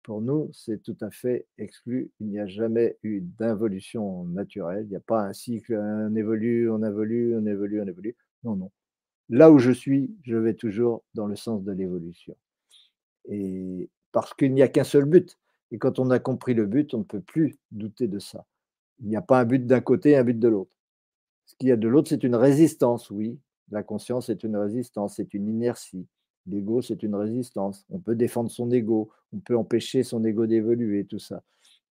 Speaker 2: Pour nous, c'est tout à fait exclu. Il n'y a jamais eu d'involution naturelle. Il n'y a pas un cycle, on évolue, on évolue, on évolue, on évolue. Non, non. Là où je suis, je vais toujours dans le sens de l'évolution. Et parce qu'il n'y a qu'un seul but. Et quand on a compris le but, on ne peut plus douter de ça. Il n'y a pas un but d'un côté et un but de l'autre. Ce qu'il y a de l'autre, c'est une résistance, oui. La conscience est une résistance, c'est une inertie. L'ego, c'est une résistance. On peut défendre son ego, on peut empêcher son ego d'évoluer, tout ça.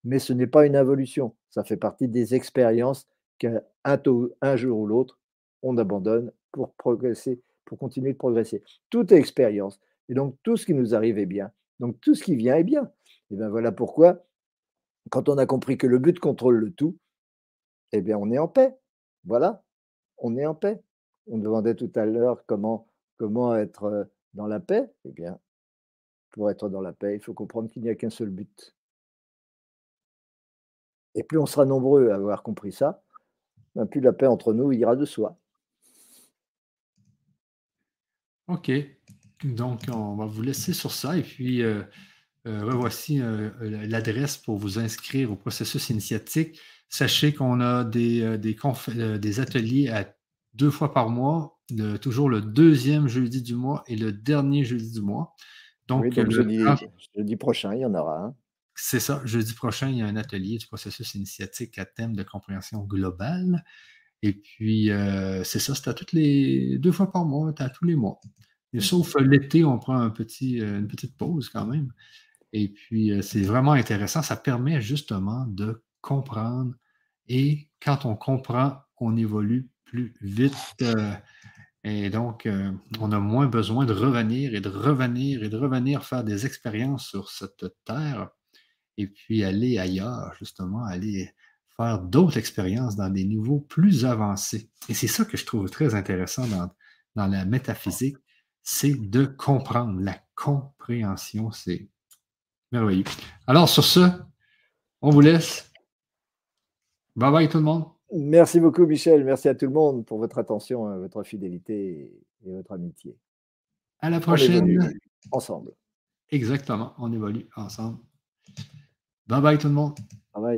Speaker 2: Mais ce n'est pas une involution. Ça fait partie des expériences qu'un un jour ou l'autre, on abandonne pour progresser, pour continuer de progresser. Tout est expérience. Et donc, tout ce qui nous arrive est bien. Donc, tout ce qui vient est bien. Et bien voilà pourquoi, quand on a compris que le but contrôle le tout, eh bien, on est en paix. Voilà, on est en paix. On demandait tout à l'heure comment, être dans la paix. Eh bien, pour être dans la paix, il faut comprendre qu'il n'y a qu'un seul but. Et plus on sera nombreux à avoir compris ça, ben, plus la paix entre nous ira de soi.
Speaker 1: OK. Donc, on va vous laisser sur ça. Et puis, euh, l'adresse pour vous inscrire au processus initiatique. Sachez qu'on a des, des, ateliers à deux fois par mois, toujours le deuxième jeudi du mois et le dernier jeudi du mois.
Speaker 2: Donc, jeudi, prochain, il y en aura un.
Speaker 1: C'est ça. Jeudi prochain, il y a un atelier du processus initiatique à thème de compréhension globale. Et puis, c'est ça, c'est à toutes les deux fois par mois, à tous les mois. Et sauf l'été, on prend un petit, euh, une petite pause quand même. Et puis, euh, c'est vraiment intéressant. Ça permet justement de comprendre. Et quand on comprend, on évolue plus vite. Euh, et donc, on a moins besoin de revenir et de revenir et de revenir faire des expériences sur cette terre et puis aller ailleurs, justement, aller faire d'autres expériences dans des niveaux plus avancés. Et c'est ça que je trouve très intéressant dans, dans la métaphysique, c'est de comprendre. La compréhension, c'est merveilleux. Alors, sur ce, on vous laisse. Bye bye tout le monde.
Speaker 2: Merci beaucoup, Michel. Merci à tout le monde pour votre attention, euh, votre fidélité et votre amitié.
Speaker 1: À la prochaine.
Speaker 2: ensemble.
Speaker 1: Exactement. On évolue ensemble. Bye bye tout le monde.
Speaker 2: Bye bye.